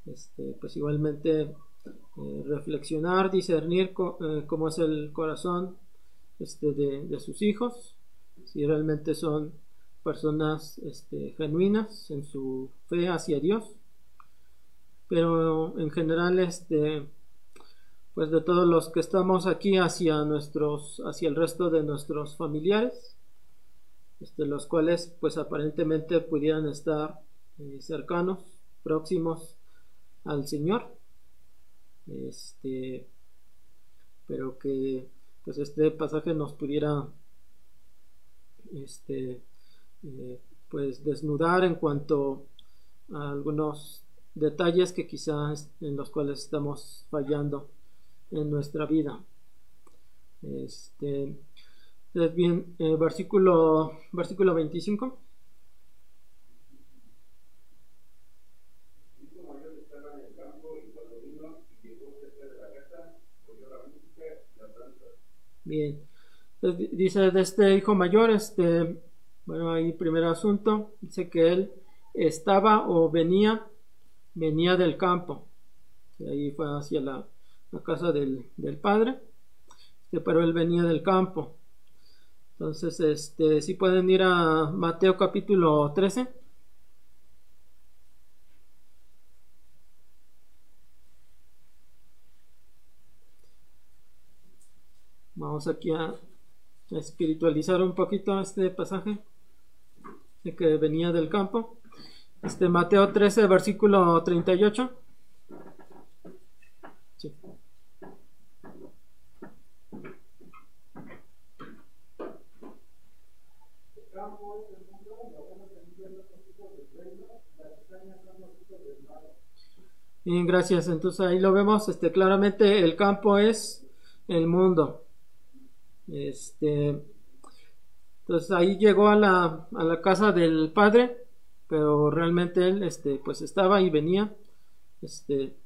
este, pues igualmente eh, reflexionar, discernir eh, cómo es el corazón este, de, sus hijos, si realmente son personas este, genuinas en su fe hacia Dios. Pero en general, este, pues de todos los que estamos aquí hacia nuestros, hacia el resto de nuestros familiares, este, los cuales pues aparentemente pudieran estar eh, cercanos, próximos al Señor, este, pero que pues este pasaje nos pudiera este, eh, pues desnudar en cuanto a algunos detalles que quizás en los cuales estamos fallando en nuestra vida. Este, es bien, eh, versículo, versículo 25. Bien. dice de este hijo mayor, este, bueno, ahí primer asunto, dice que él estaba o venía, venía del campo. ahí fue hacia la, casa del, padre, este, pero él venía del campo. Entonces, este, si pueden ir a Mateo capítulo 13. Vamos aquí a espiritualizar un poquito este pasaje que venía del campo. Este Mateo 13, versículo 38. Sí. Bien, gracias. Entonces ahí lo vemos, este claramente el campo es el mundo. Este, entonces ahí llegó a la, a la casa del padre, pero realmente él, este, pues estaba y venía, este,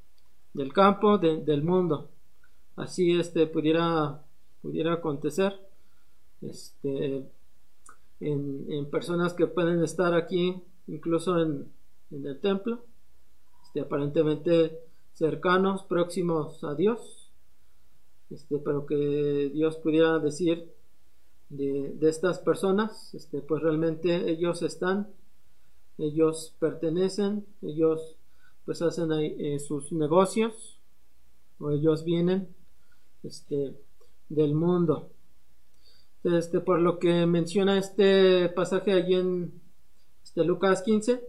del campo, del mundo. Así, este, pudiera, pudiera acontecer, este, en, en personas que pueden estar aquí, incluso en, en el templo, este, aparentemente cercanos, próximos a Dios, este, pero que Dios pudiera decir de, estas personas, este, pues realmente ellos están, ellos pertenecen, ellos pues hacen eh, sus negocios o ellos vienen este, del mundo. Este, por lo que menciona este pasaje allí en este, Lucas 15,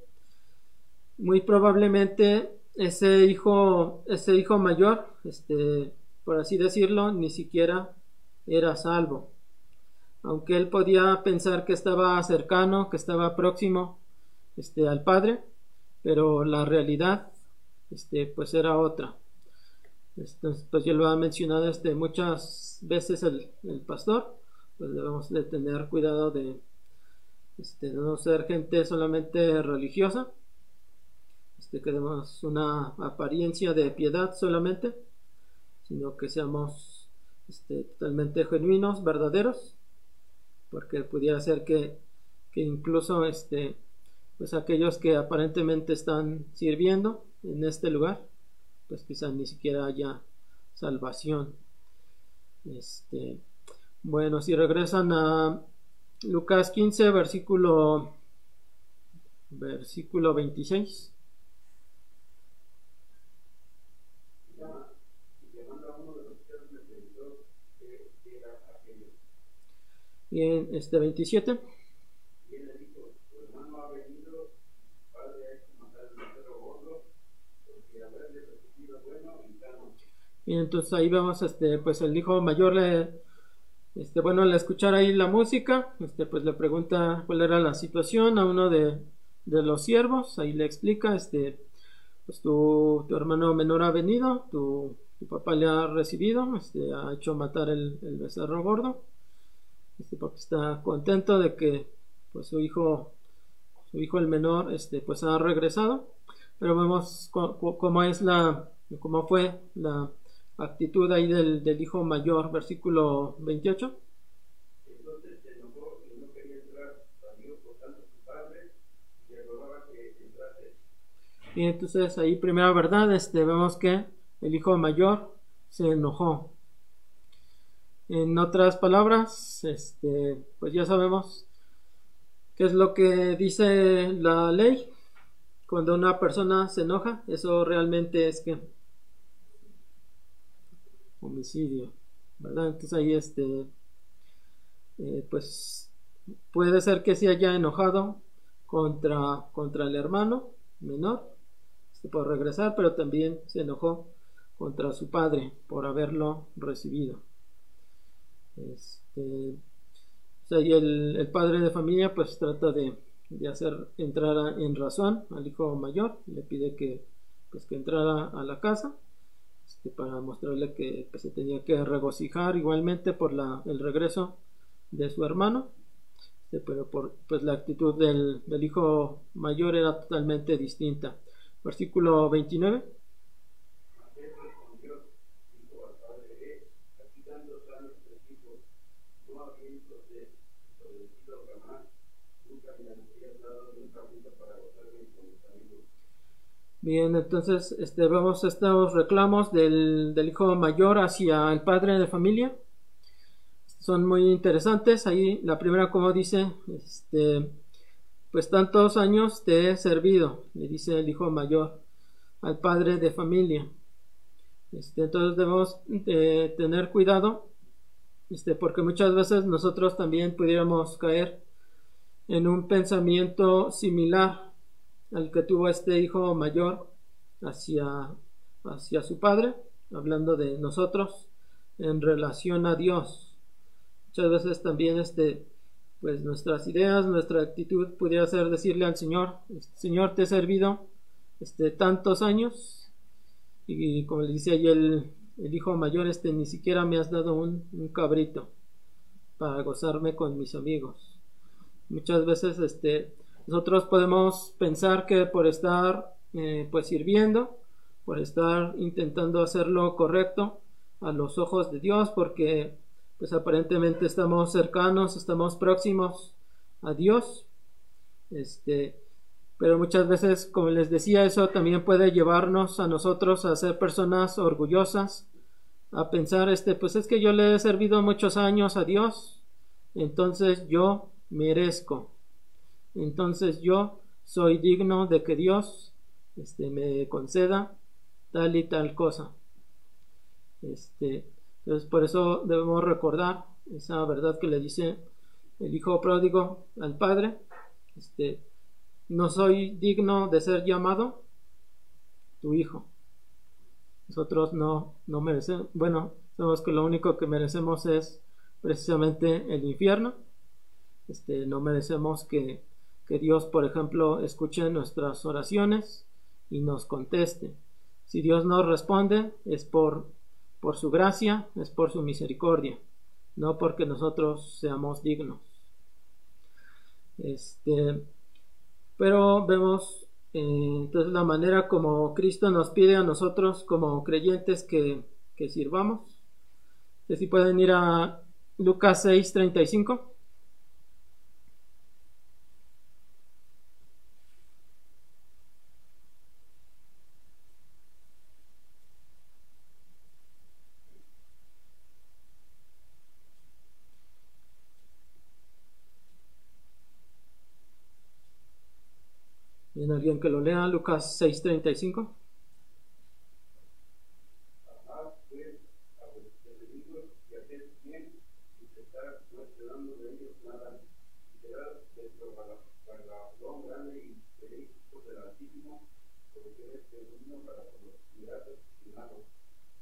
muy probablemente ese hijo, ese hijo mayor, este, por así decirlo, ni siquiera era salvo. Aunque él podía pensar que estaba cercano, que estaba próximo este, al Padre, pero la realidad este, pues era otra. pues yo lo ha mencionado este, muchas veces el, pastor, pues debemos de tener cuidado de, este, no ser gente solamente religiosa, este, que demos una apariencia de piedad solamente, sino que seamos este, totalmente genuinos, verdaderos, porque pudiera ser que, incluso este, pues aquellos que aparentemente están sirviendo en este lugar, pues quizás ni siquiera haya salvación. Este, bueno, si regresan a Lucas 15, versículo, versículo 26. Bien, este 27. Y entonces ahí vamos, este, pues el hijo mayor le, este, bueno, al escuchar ahí la música, este, pues le pregunta cuál era la situación a uno de, los siervos, ahí le explica, este, pues tu, hermano menor ha venido, tu, papá le ha recibido, este, ha hecho matar el, el becerro gordo, este papi está contento de que pues su hijo su hijo el menor este pues ha regresado. Pero vemos cómo es la cómo fue la actitud ahí del, del hijo mayor versículo 28 y entonces ahí primera verdad este vemos que el hijo mayor se enojó. En otras palabras, este, pues ya sabemos qué es lo que dice la ley. Cuando una persona se enoja, eso realmente es que homicidio, ¿verdad? Entonces ahí este, eh, pues puede ser que se haya enojado contra, contra el hermano menor, este, por regresar, pero también se enojó contra su padre por haberlo recibido. Este, y el, padre de familia pues trata de, hacer entrar en razón al hijo mayor, le pide que pues que entrara a la casa este, para mostrarle que, se tenía que regocijar igualmente por la, el regreso de su hermano. Este, pero por pues la actitud del, del hijo mayor era totalmente distinta. Versículo 29 Bien, entonces este, vemos estos reclamos del, del, hijo mayor hacia el padre de familia. Son muy interesantes. Ahí la primera, como dice, este, pues tantos años te he servido, le dice el hijo mayor al padre de familia. Este, entonces debemos de tener cuidado, este, porque muchas veces nosotros también pudiéramos caer en un pensamiento similar al que tuvo este hijo mayor hacia, hacia su padre, hablando de nosotros en relación a Dios. Muchas veces también este, pues nuestras ideas, nuestra actitud pudiera ser decirle al Señor, Señor, te he servido este, tantos años y, como le dice ahí el, el, hijo mayor, este, ni siquiera me has dado un, un cabrito para gozarme con mis amigos. Muchas veces este, nosotros podemos pensar que por estar eh, pues sirviendo, por estar intentando hacer lo correcto a los ojos de Dios, porque pues aparentemente estamos cercanos, estamos próximos a Dios. Este, pero muchas veces, como les decía, eso también puede llevarnos a nosotros a ser personas orgullosas, a pensar, este, pues es que yo le he servido muchos años a Dios, entonces yo merezco entonces yo soy digno de que Dios este, me conceda tal y tal cosa. Este, entonces por eso debemos recordar esa verdad que le dice el hijo pródigo al padre. Este, no soy digno de ser llamado tu hijo. Nosotros no, no merecemos, bueno, sabemos que lo único que merecemos es precisamente el infierno. Este, no merecemos que que Dios, por ejemplo, escuche nuestras oraciones y nos conteste. Si Dios nos responde, es por, por su gracia, es por su misericordia, no porque nosotros seamos dignos. Este, pero vemos eh, entonces la manera como Cristo nos pide a nosotros como creyentes que, que sirvamos. Si pueden ir a Lucas 6:35. Alguien que lo lea? Lucas 6:35.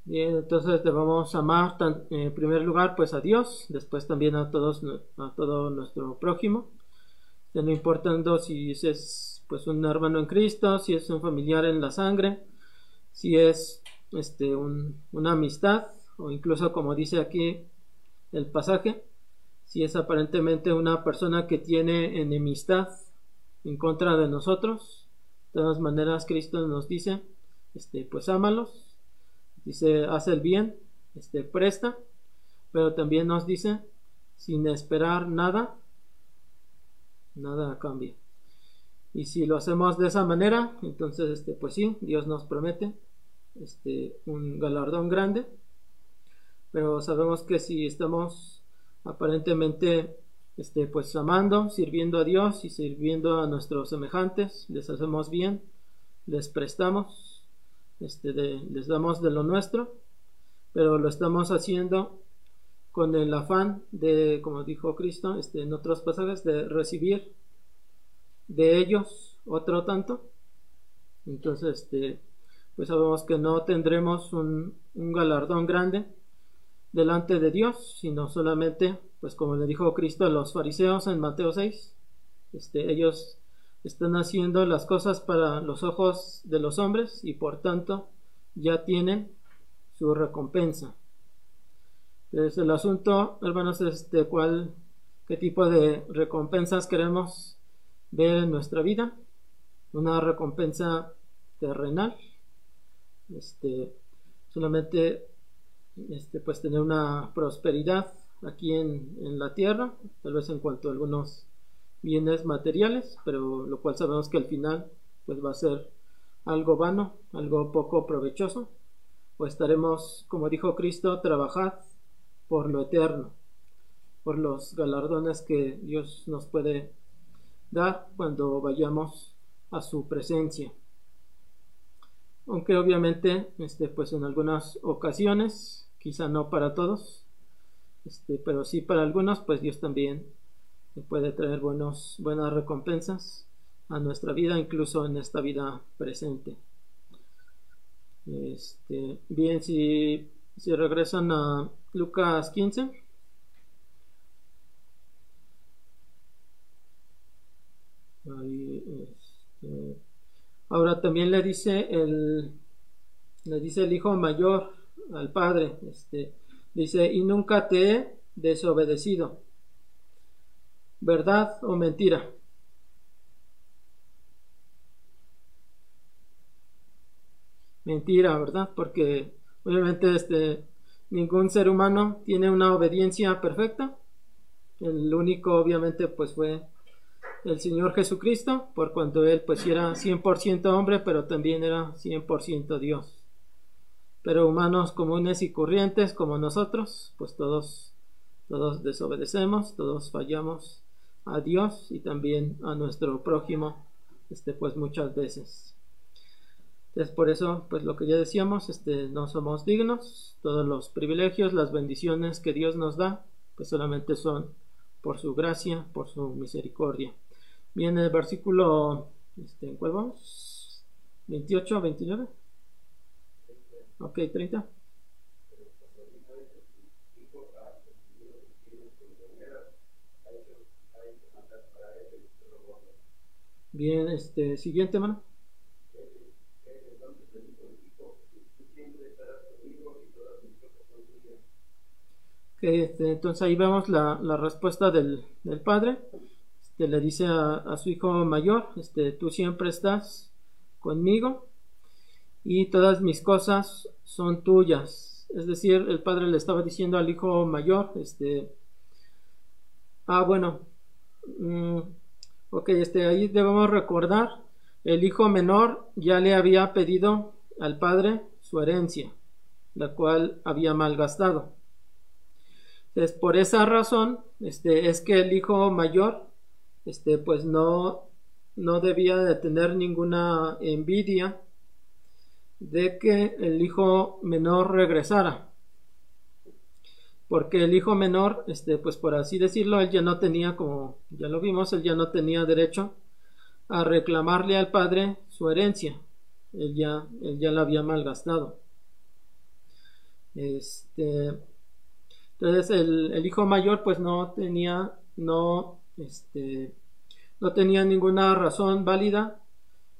Bien, entonces debemos amar en primer lugar pues a Dios, después también a todos a todo nuestro prójimo, no importando si es pues un hermano en Cristo, si es un familiar en la sangre, si es este una amistad o incluso como dice aquí el pasaje, si es aparentemente una persona que tiene enemistad en contra de nosotros, de todas maneras Cristo nos dice, este, pues ámalos, dice, haz el bien, este, presta, pero también nos dice, sin esperar nada, nada cambia. Y si lo hacemos de esa manera, entonces, este, pues sí, Dios nos promete este, un galardón grande. Pero sabemos que si estamos aparentemente este, pues amando, sirviendo a Dios y sirviendo a nuestros semejantes, les hacemos bien, les prestamos, este, les damos de lo nuestro, pero lo estamos haciendo con el afán de, como dijo Cristo este, en otros pasajes, de recibir de ellos otro tanto. Entonces, este, pues sabemos que no tendremos un, un galardón grande delante de Dios, sino solamente, pues como le dijo Cristo a los fariseos en Mateo 6, este, ellos están haciendo las cosas para los ojos de los hombres y por tanto ya tienen su recompensa. Es el asunto, hermanos, es de cuál, qué tipo de recompensas queremos en nuestra vida. Una recompensa terrenal, este, solamente este, pues tener una prosperidad aquí en, en, la tierra, tal vez en cuanto a algunos bienes materiales, pero lo cual sabemos que al final pues va a ser algo vano, algo poco provechoso, o estaremos, como dijo Cristo, trabajad por lo eterno, por los galardones que Dios nos puede dar cuando vayamos a su presencia. Aunque obviamente este pues en algunas ocasiones quizá no para todos este pero sí para algunos pues Dios también puede traer buenos buenas recompensas a nuestra vida incluso en esta vida presente. Este, bien si, si regresan a Lucas 15 este Ahora también le dice el, le dice el hijo mayor al padre, este, dice, y nunca te he desobedecido. ¿Verdad o mentira? Mentira, ¿verdad? Porque obviamente este, ningún ser humano tiene una obediencia perfecta. El único obviamente pues fue el Señor Jesucristo, por cuanto Él pues era 100% hombre, pero también era 100% Dios. Pero humanos comunes y corrientes como nosotros, pues todos, todos desobedecemos, todos fallamos a Dios y también a nuestro prójimo, este pues muchas veces. Entonces por eso, pues lo que ya decíamos, este, no somos dignos, todos los privilegios, las bendiciones que Dios nos da, pues solamente son por su gracia, por su misericordia. Bien, el versículo, este, ¿en cuál vamos? 28, 29. Ok, 30. Bien, este, siguiente, mano. Okay, este, entonces ahí vemos la, la respuesta del, del padre este, le dice a, su hijo mayor, este, tú siempre estás conmigo y todas mis cosas son tuyas. Es decir, el padre le estaba diciendo al hijo mayor, este, ah, bueno, mm, ok, este, ahí debemos recordar, el hijo menor ya le había pedido al padre su herencia, la cual había malgastado. Entonces, por esa razón, este, es que el hijo mayor este, pues no, no debía de tener ninguna envidia de que el hijo menor regresara. Porque el hijo menor, este, pues por así decirlo, él ya no tenía, como ya lo vimos, él ya no tenía derecho a reclamarle al padre su herencia. Él ya, él ya la había malgastado. Este, entonces el, el hijo mayor pues no tenía, no este, no tenía ninguna razón válida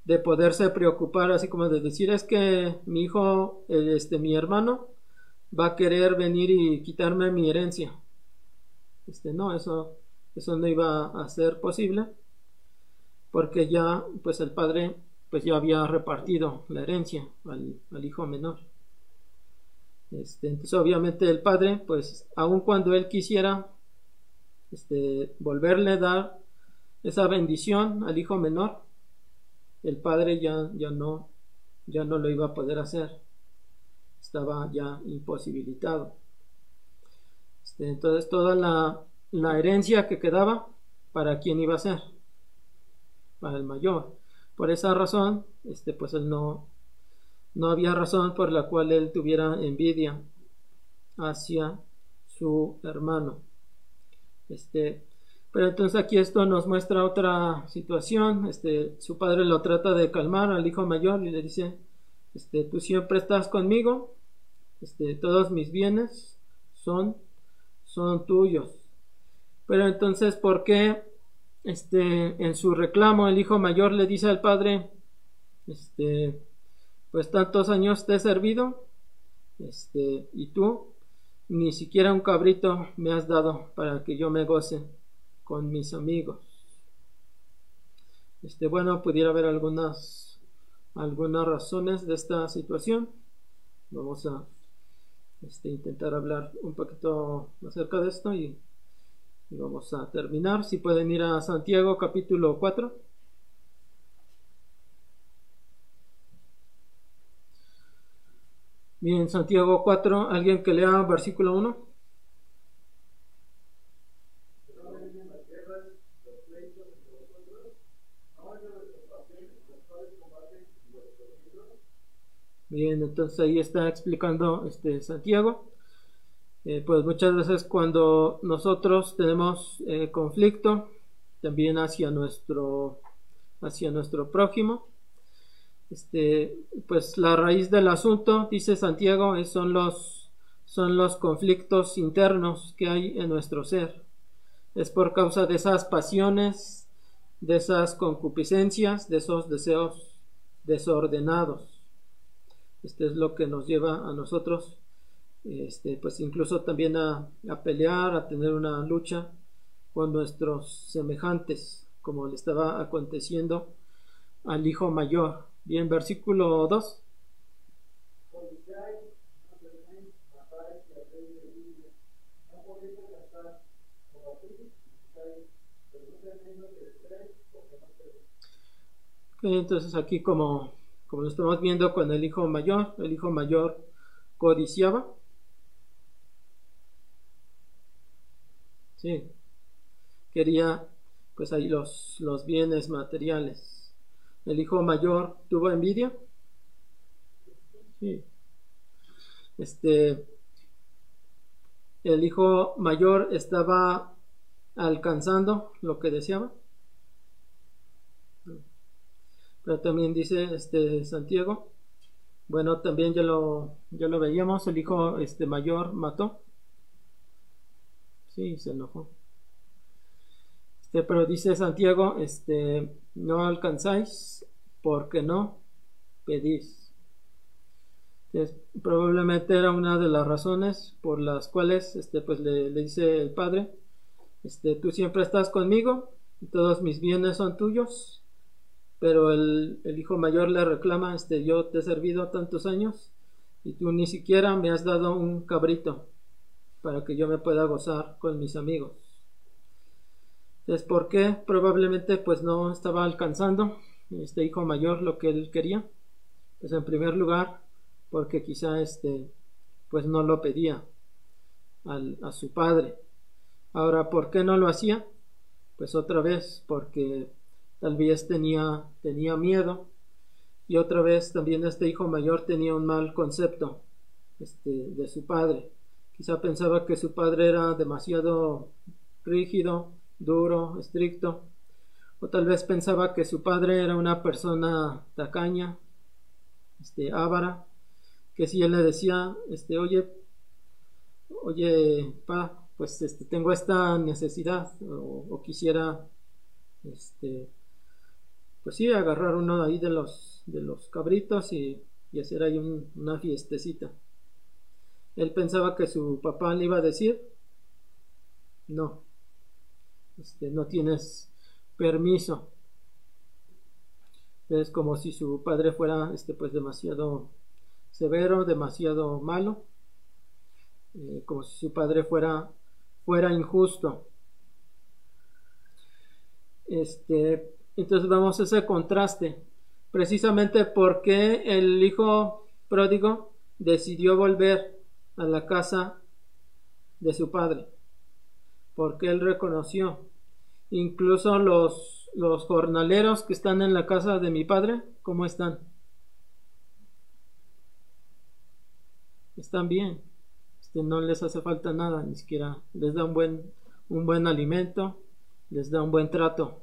de poderse preocupar, así como de decir es que mi hijo, este, mi hermano, va a querer venir y quitarme mi herencia. Este, no, eso, eso no iba a ser posible, porque ya, pues el padre, pues ya había repartido la herencia al, al hijo menor. Este, entonces, obviamente el padre, pues, aun cuando él quisiera este, volverle a dar esa bendición al hijo menor, el padre ya, ya no, ya no lo iba a poder hacer. Estaba ya imposibilitado. Este, entonces toda la, la herencia que quedaba, ¿para quién iba a ser? Para el mayor. Por esa razón, este, pues él no, no había razón por la cual él tuviera envidia hacia su hermano. Este, pero entonces aquí esto nos muestra otra situación. Este, su padre lo trata de calmar al hijo mayor y le dice, este, tú siempre estás conmigo, este, todos mis bienes son, son tuyos. Pero entonces, ¿por qué este, en su reclamo el hijo mayor le dice al padre, este, pues tantos años te he servido, y tú ni siquiera un cabrito me has dado para que yo me goce con mis amigos. Este, bueno, pudiera haber algunas, algunas razones de esta situación. Vamos a este, intentar hablar un poquito acerca de esto y, y vamos a terminar. Si pueden ir a Santiago capítulo 4. Bien, Santiago 4, alguien que lea versículo 1. Bien, entonces ahí está explicando este Santiago. Eh, pues muchas veces cuando nosotros tenemos eh, conflicto también hacia nuestro hacia nuestro prójimo este pues la raíz del asunto dice Santiago son los son los conflictos internos que hay en nuestro ser es por causa de esas pasiones de esas concupiscencias de esos deseos desordenados este es lo que nos lleva a nosotros, este, pues incluso también a, a pelear, a tener una lucha con nuestros semejantes, como le estaba aconteciendo al hijo mayor. Bien, versículo 2. Entonces aquí como como lo estamos viendo con el hijo mayor, el hijo mayor codiciaba. Sí, quería pues ahí los, los bienes materiales. El hijo mayor tuvo envidia. Sí. Este, el hijo mayor estaba alcanzando lo que deseaba. Pero también dice este Santiago, bueno, también ya lo, ya lo veíamos, el hijo este mayor mató. Sí, se enojó. Este, pero dice Santiago, este, no alcanzáis porque no pedís. probablemente era una de las razones por las cuales este, pues le, le, dice el padre, este, tú siempre estás conmigo, y todos mis bienes son tuyos, pero el, hijo mayor le reclama, este, yo te he servido tantos años y tú ni siquiera me has dado un cabrito para que yo me pueda gozar con mis amigos. Entonces, ¿por qué? Probablemente pues no estaba alcanzando este hijo mayor lo que él quería. Pues en primer lugar, porque quizá este pues no lo pedía al, a su padre. Ahora, ¿por qué no lo hacía? Pues otra vez, porque tal vez tenía, tenía miedo y otra vez también este hijo mayor tenía un mal concepto este, de su padre. Quizá pensaba que su padre era demasiado rígido, duro, estricto, o tal vez pensaba que su padre era una persona tacaña, este, ávara, que si él le decía, este, oye, oye, pa, pues este, tengo esta necesidad, o, quisiera, este, pues sí, agarrar uno ahí de los, de los cabritos y, hacer ahí una fiestecita. Él pensaba que su papá le iba a decir, no, este, no tienes permiso. Es como si su padre fuera este, pues demasiado severo, demasiado malo, eh, como si su padre fuera, fuera injusto. Este, entonces vamos a ese contraste precisamente porque el hijo pródigo decidió volver a la casa de su padre, porque él reconoció, incluso los, los jornaleros que están en la casa de mi padre, ¿cómo están? Están bien, este, no les hace falta nada, ni siquiera les da un buen, un buen alimento, les da un buen trato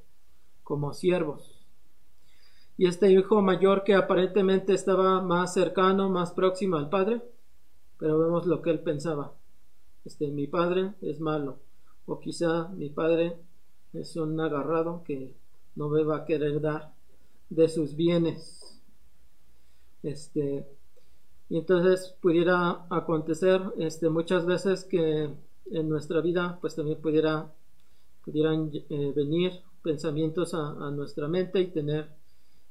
como siervos. Y este hijo mayor que aparentemente estaba más cercano, más próximo al padre, pero vemos lo que él pensaba. Este, mi padre es malo, o quizá mi padre es un agarrado que no me va a querer dar de sus bienes. Este, y entonces pudiera acontecer este, muchas veces que en nuestra vida pues también pudiera, pudieran eh, venir pensamientos a, nuestra mente y tener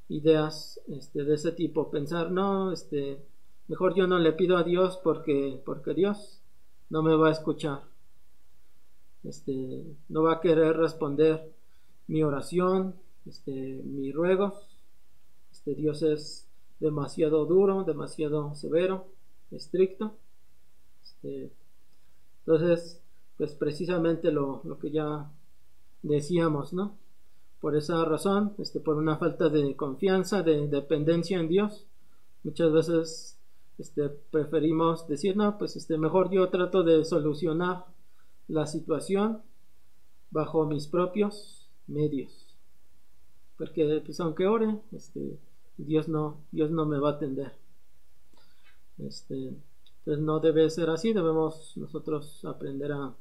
ideas este, de ese tipo. Pensar, no, este, mejor yo no le pido a Dios porque, porque Dios no me va a escuchar. Este, no va a querer responder mi oración, este, mi ruego. Este, Dios es demasiado duro, demasiado severo, estricto. Este, entonces, pues precisamente lo, lo, que ya decíamos, ¿no? Por esa razón, este, por una falta de confianza, de dependencia en Dios, muchas veces este, preferimos decir, no, pues este, mejor yo trato de solucionar la situación bajo mis propios medios. Porque, pues aunque ore, este, Dios no, Dios no me va a atender. Este, entonces no debe ser así, debemos nosotros aprender a,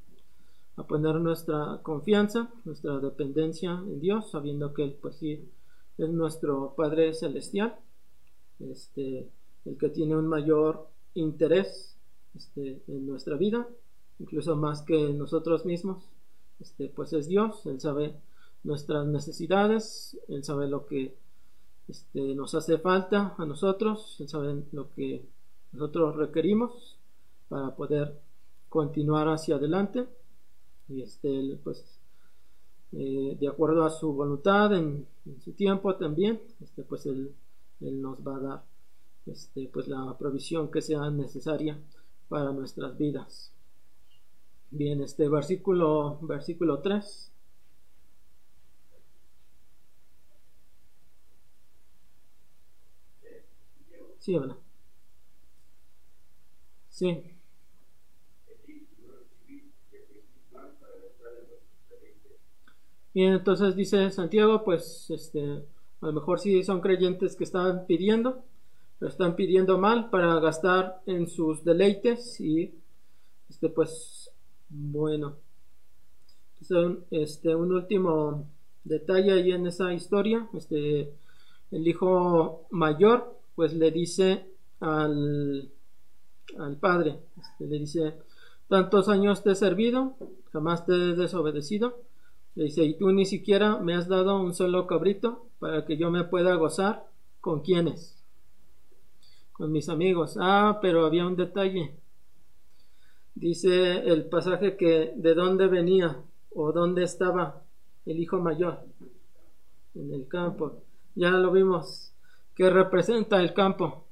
poner nuestra confianza, nuestra dependencia en Dios, sabiendo que Él pues es nuestro Padre Celestial, este, el que tiene un mayor interés este, en nuestra vida, incluso más que nosotros mismos, este, pues es Dios, Él sabe nuestras necesidades, Él sabe lo que este, nos hace falta a nosotros, saben lo que nosotros requerimos para poder continuar hacia adelante. Y este, pues eh, de acuerdo a su voluntad en, su tiempo también este, pues él, nos va a dar este, pues la provisión que sea necesaria para nuestras vidas bien este versículo versículo 3 ¿Sí o? Sí. Bien, entonces dice Santiago, pues este, a lo mejor sí son creyentes que están pidiendo, pero están pidiendo mal para gastar en sus deleites y este pues bueno. Este, un último detalle ahí en esa historia, este el hijo mayor pues le dice al, al padre, este, le dice, tantos años te he servido, jamás te he desobedecido. Le dice, y tú ni siquiera me has dado un solo cabrito para que yo me pueda gozar. ¿Con quiénes? Con mis amigos. Ah, pero había un detalle. Dice el pasaje que de dónde venía o dónde estaba el hijo mayor. En el campo. Ya lo vimos que representa el campo,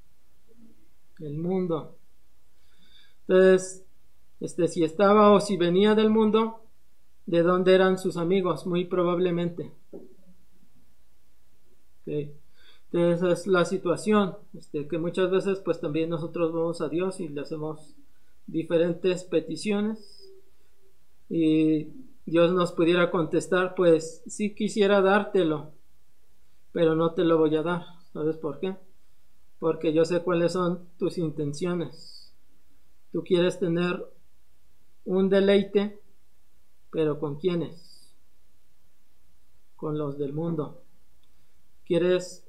el mundo. Entonces, este, si estaba o si venía del mundo, ¿de dónde eran sus amigos? Muy probablemente. Entonces, esa es la situación, este, que muchas veces pues también nosotros vamos a Dios y le hacemos diferentes peticiones y Dios nos pudiera contestar, pues sí quisiera dártelo, pero no te lo voy a dar. ¿Sabes por qué? Porque yo sé cuáles son tus intenciones. Tú quieres tener un deleite, pero ¿con quiénes? Con los del mundo. Quieres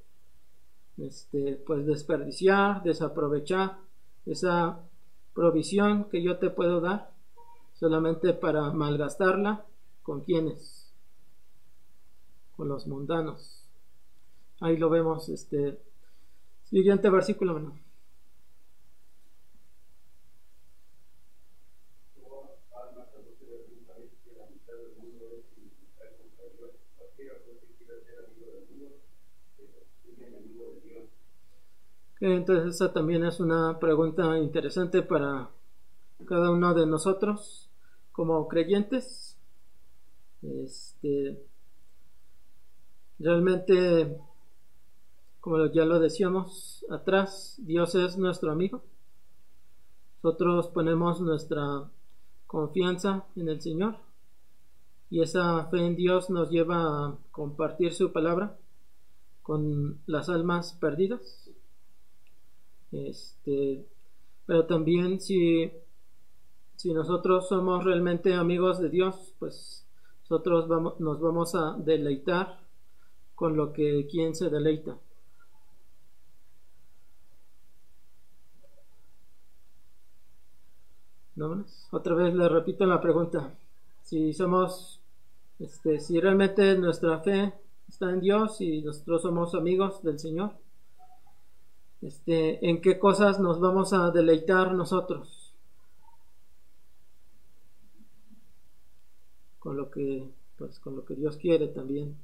este, pues desperdiciar, desaprovechar esa provisión que yo te puedo dar solamente para malgastarla con quiénes? Con los mundanos. Ahí lo vemos, este siguiente versículo. ¿no? Entonces esa también es una pregunta interesante para cada uno de nosotros como creyentes. Este, realmente, como ya lo decíamos atrás, Dios es nuestro amigo. Nosotros ponemos nuestra confianza en el Señor y esa fe en Dios nos lleva a compartir su palabra con las almas perdidas. Este, pero también si, si nosotros somos realmente amigos de Dios, pues nosotros vamos, nos vamos a deleitar con lo que quien se deleita. Otra vez le repito la pregunta. Si somos, este, si realmente nuestra fe está en Dios y nosotros somos amigos del Señor, este, ¿en qué cosas nos vamos a deleitar nosotros? Con lo que, pues, con lo que Dios quiere también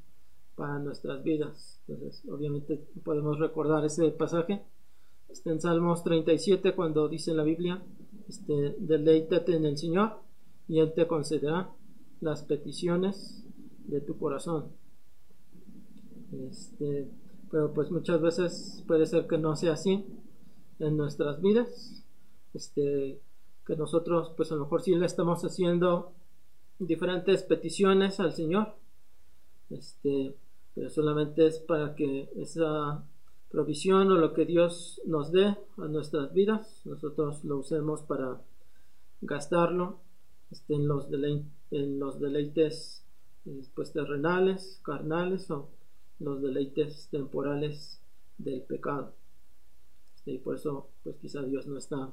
para nuestras vidas. Entonces, obviamente podemos recordar ese pasaje. Está en Salmos 37 cuando dice la Biblia, este, deleítate en el Señor y Él te concederá las peticiones de tu corazón. Este, pero pues muchas veces puede ser que no sea así en nuestras vidas. Este, que nosotros pues a lo mejor sí le estamos haciendo diferentes peticiones al Señor. Este, pero solamente es para que esa provisión o lo que Dios nos dé a nuestras vidas, nosotros lo usemos para gastarlo este, en, los en los deleites pues, terrenales, carnales o los deleites temporales del pecado. Este, y por eso, pues quizá Dios no está,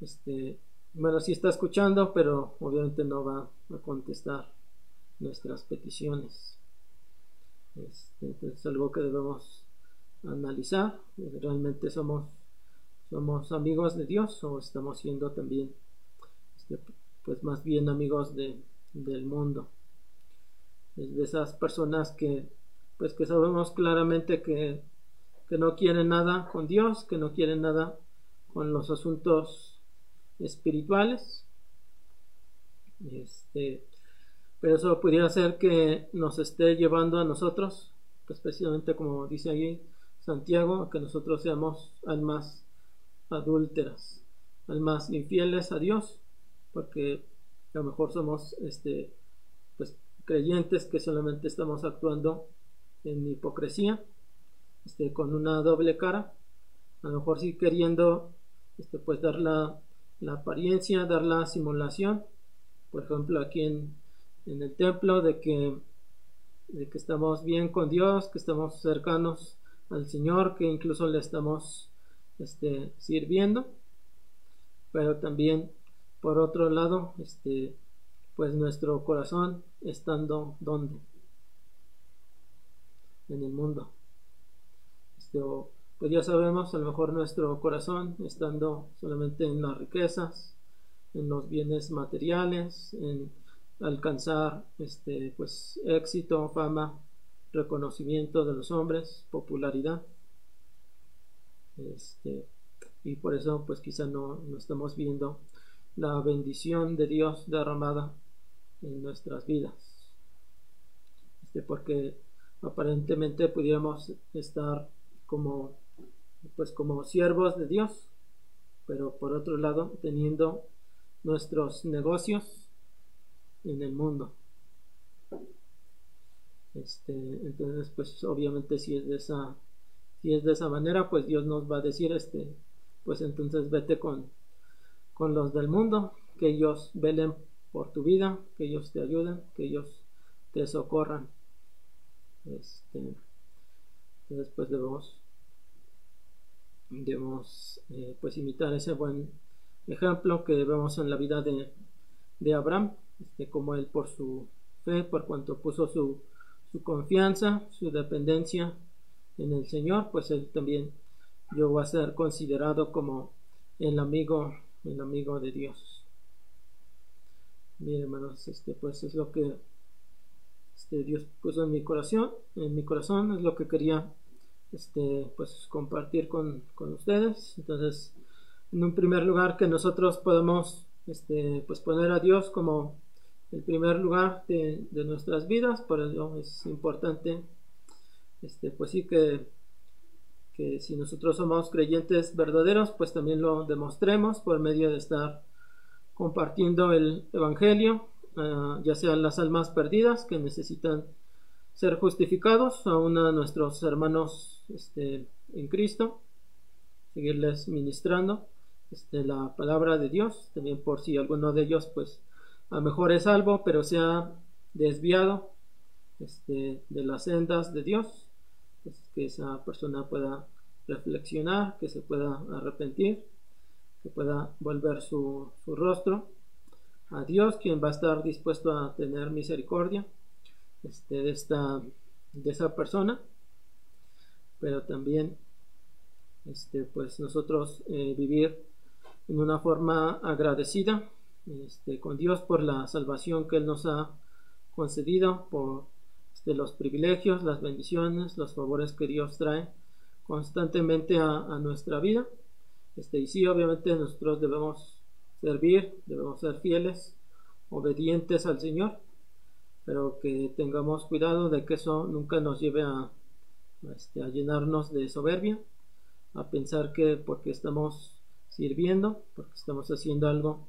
este, bueno, sí está escuchando, pero obviamente no va a contestar nuestras peticiones. Este, es algo que debemos analizar. ¿Realmente somos, somos amigos de Dios o estamos siendo también, este, pues más bien amigos de, del mundo? De esas personas que, pues que sabemos claramente que, que no quieren nada con Dios, que no quieren nada con los asuntos espirituales. Este, pero eso pudiera ser que nos esté llevando a nosotros, especialmente como dice allí, Santiago, que nosotros seamos almas adúlteras, almas infieles a Dios, porque a lo mejor somos este, pues, creyentes que solamente estamos actuando en hipocresía, este, con una doble cara, a lo mejor sí queriendo este, pues dar la, la apariencia, dar la simulación, por ejemplo aquí en, en el templo de que, de que estamos bien con Dios, que estamos cercanos al Señor, que incluso le estamos este, sirviendo, pero también por otro lado, este, pues nuestro corazón estando donde en el mundo. Este, pues ya sabemos, a lo mejor nuestro corazón estando solamente en las riquezas, en los bienes materiales, en alcanzar este pues éxito, fama, reconocimiento de los hombres, popularidad. Este, y por eso pues quizá no, no estamos viendo la bendición de Dios derramada en nuestras vidas. Este, porque aparentemente pudiéramos estar como pues como siervos de Dios, pero por otro lado teniendo nuestros negocios en el mundo. Este, entonces, pues obviamente si es de esa, si es de esa manera, pues Dios nos va a decir, este, pues entonces vete con, con los del mundo, que ellos velen por tu vida, que ellos te ayuden, que ellos te socorran. Este, entonces, pues debemos, debemos eh, pues imitar ese buen ejemplo que vemos en la vida de, de Abraham, este, como él por su fe, por cuanto puso su su confianza, su dependencia en el Señor, pues él también yo a ser considerado como el amigo, el amigo de Dios. Bien, hermanos, este pues es lo que este, Dios puso en mi corazón, en mi corazón es lo que quería este, pues compartir con, con ustedes. Entonces, en un primer lugar que nosotros podemos este, pues poner a Dios como el primer lugar de, de nuestras vidas, por ello es importante este, pues sí que, que si nosotros somos creyentes verdaderos, pues también lo demostremos por medio de estar compartiendo el Evangelio, ya sean las almas perdidas que necesitan ser justificados, aún a nuestros hermanos este, en Cristo, seguirles ministrando este, la palabra de Dios, también por si alguno de ellos pues a lo mejor es salvo, pero se ha desviado este, de las sendas de Dios, pues, que esa persona pueda reflexionar, que se pueda arrepentir, que pueda volver su, su rostro a Dios, quien va a estar dispuesto a tener misericordia este, de, esta, de esa persona, pero también este, pues nosotros eh, vivir en una forma agradecida este, con Dios por la salvación que Él nos ha concedido, por este, los privilegios, las bendiciones, los favores que Dios trae constantemente a, a nuestra vida. Este, y sí, obviamente nosotros debemos servir, debemos ser fieles, obedientes al Señor, pero que tengamos cuidado de que eso nunca nos lleve a, este, a llenarnos de soberbia, a pensar que porque estamos sirviendo, porque estamos haciendo algo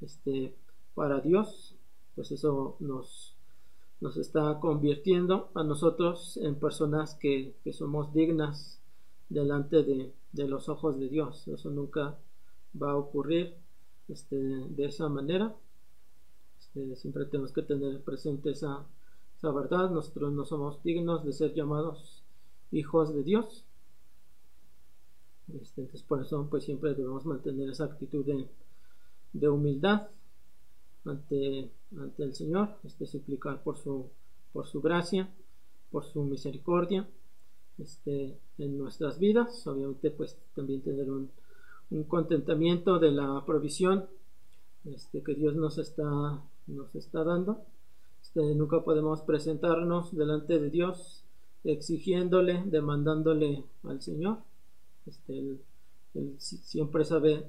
este, para Dios, pues eso nos, nos está convirtiendo a nosotros en personas que, somos dignas delante de, de, los ojos de Dios. Eso nunca va a ocurrir este, de esa manera. Este, siempre tenemos que tener presente esa, esa verdad. Nosotros no somos dignos de ser llamados hijos de Dios. Este, entonces por eso pues siempre debemos mantener esa actitud de, de humildad ante, ante, el Señor, este, suplicar por su, por su gracia, por su misericordia este, en nuestras vidas, obviamente pues también tener un, un contentamiento de la provisión este, que Dios nos está, nos está dando. Este, nunca podemos presentarnos delante de Dios exigiéndole, demandándole al Señor este, él, siempre sabe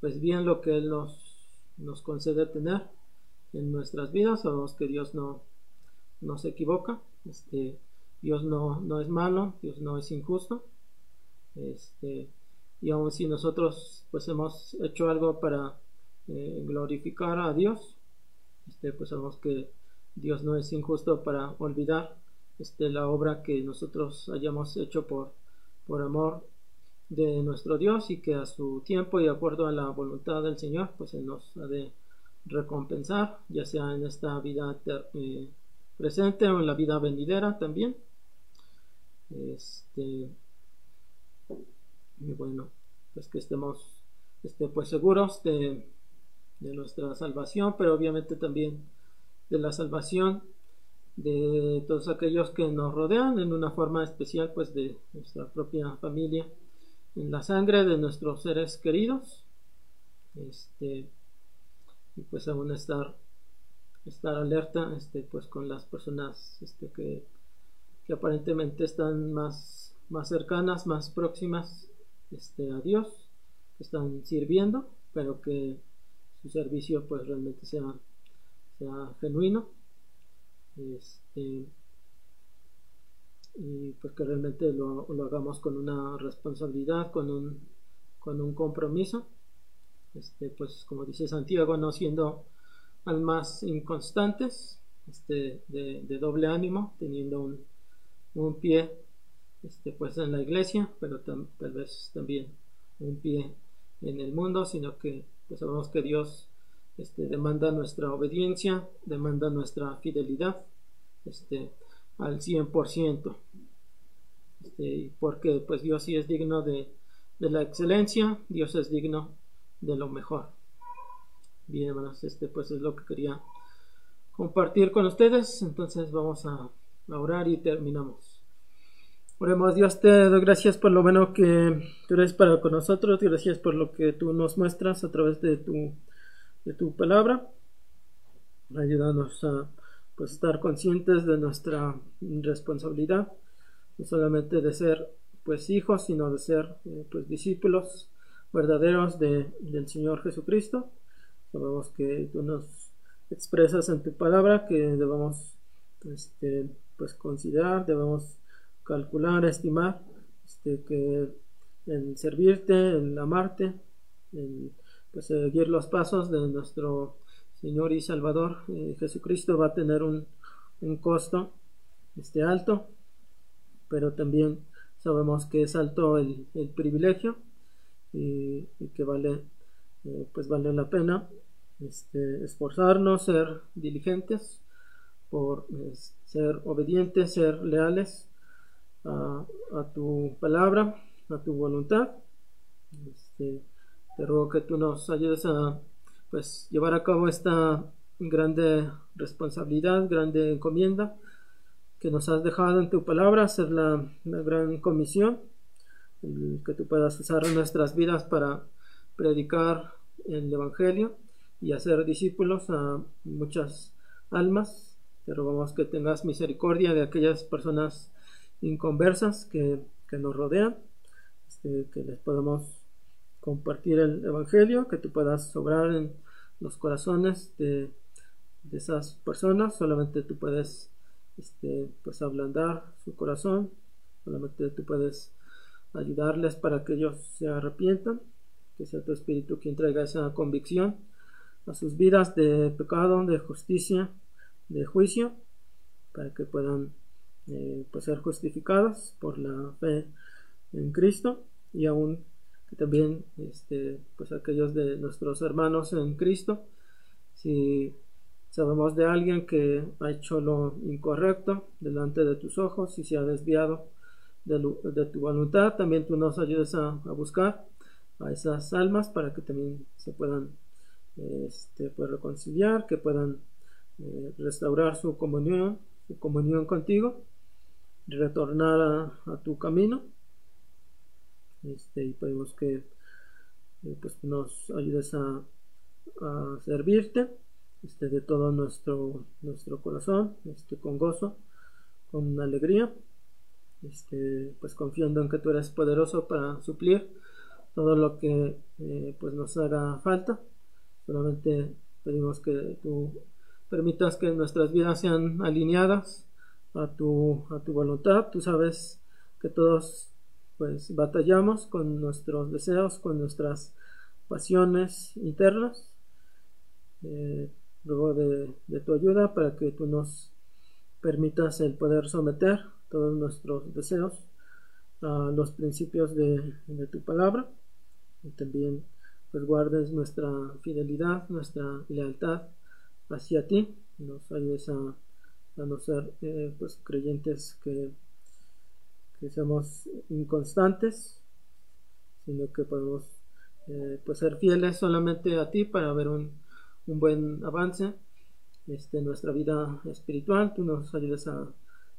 pues bien lo que Él nos, nos concede tener en nuestras vidas. Sabemos que Dios no, no se equivoca. Este, Dios no, no es malo, Dios no es injusto. Este, y aun si nosotros pues hemos hecho algo para eh, glorificar a Dios, este, pues sabemos que Dios no es injusto para olvidar este, la obra que nosotros hayamos hecho por, por amor de nuestro Dios y que a su tiempo y de acuerdo a la voluntad del Señor, pues Él nos ha de recompensar, ya sea en esta vida eh, presente o en la vida venidera también. Este, y bueno, pues que estemos este, pues seguros de, de nuestra salvación, pero obviamente también de la salvación de todos aquellos que nos rodean en una forma especial pues de nuestra propia familia en la sangre de nuestros seres queridos. Este y pues aún estar estar alerta este pues con las personas este que, que aparentemente están más más cercanas más próximas este a Dios que están sirviendo pero que su servicio pues realmente sea sea genuino este y pues que realmente lo, hagamos con una responsabilidad, con un, con un compromiso. Este, pues como dice Santiago, no siendo almas inconstantes, este, de, de doble ánimo, teniendo un, un, pie este, pues en la iglesia, pero tal vez también un pie en el mundo, sino que pues sabemos que Dios este, demanda nuestra obediencia, demanda nuestra fidelidad. Este, al 100%. Este, porque pues Dios sí es digno de, de, la excelencia, Dios es digno de lo mejor. Bien, hermanos, este pues es lo que quería compartir con ustedes. Entonces vamos a orar y terminamos. Oremos, Dios, te doy gracias por lo bueno que tú eres para con nosotros, gracias por lo que tú nos muestras a través de tu, de tu palabra. Ayúdanos a pues estar conscientes de nuestra responsabilidad, no solamente de ser pues hijos, sino de ser eh, pues discípulos verdaderos de, del Señor Jesucristo. Sabemos que tú nos expresas en tu palabra que debemos este, pues considerar, debemos calcular, estimar, este, que en servirte, en amarte, en pues, seguir los pasos de nuestro Señor y Salvador eh, Jesucristo va a tener un, un costo este, alto, pero también sabemos que es alto el, el privilegio y, que vale eh, pues vale la pena este, esforzarnos, ser diligentes por ser obedientes, ser leales a, a, tu palabra, a tu voluntad. Este, te ruego que tú nos ayudes a pues llevar a cabo esta grande responsabilidad, grande encomienda que nos has dejado en tu palabra, hacer la, gran comisión, que tú puedas usar nuestras vidas para predicar el Evangelio y hacer discípulos a muchas almas. Te rogamos que tengas misericordia de aquellas personas inconversas que, que nos rodean, este, que les podamos compartir el Evangelio, que tú puedas obrar en los corazones de, de esas personas. Solamente tú puedes este, pues ablandar su corazón. Solamente tú puedes ayudarles para que ellos se arrepientan, que sea tu espíritu quien traiga esa convicción a sus vidas de pecado, de justicia, de juicio, para que puedan eh, pues ser justificados por la fe en Cristo y aún también este, pues aquellos de nuestros hermanos en Cristo, si Sabemos de alguien que ha hecho lo incorrecto delante de tus ojos y se ha desviado de, tu voluntad. También tú nos ayudes a, buscar a esas almas para que también se puedan este, pues, reconciliar, que puedan eh, restaurar su comunión, su comunión contigo, retornar a, tu camino. Este, y pedimos que eh, pues, nos ayudes a, a servirte este, de todo nuestro, nuestro corazón, este, con gozo, con alegría, este, pues confiando en que tú eres poderoso para suplir todo lo que eh, pues nos haga falta. Solamente pedimos que tú permitas que nuestras vidas sean alineadas a tu, a tu voluntad. Tú sabes que todos pues batallamos con nuestros deseos, con nuestras pasiones internas. Eh, luego de, tu ayuda para que tú nos permitas el poder someter todos nuestros deseos a los principios de, tu palabra y también pues guardes nuestra fidelidad, nuestra lealtad hacia ti, nos ayudes a, no ser eh, pues creyentes que, que seamos inconstantes, sino que podemos eh, pues ser fieles solamente a ti para ver un un buen avance este, en nuestra vida espiritual. Tú nos ayudes a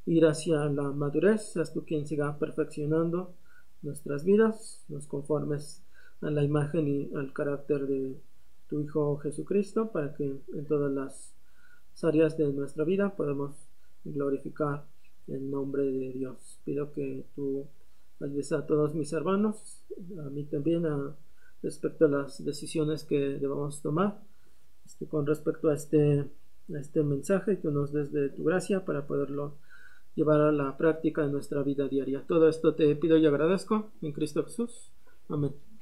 ir hacia la madurez, seas tú quien siga perfeccionando nuestras vidas, nos conformes a la imagen y al carácter de tu Hijo Jesucristo, para que en todas las áreas de nuestra vida podamos glorificar el nombre de Dios. Pido que tú ayudes a todos mis hermanos, a mí también, a, respecto a las decisiones que debamos tomar este, con respecto a este, este mensaje que nos des de tu gracia para poderlo llevar a la práctica en nuestra vida diaria. Todo esto te pido y agradezco en Cristo Jesús. Amén.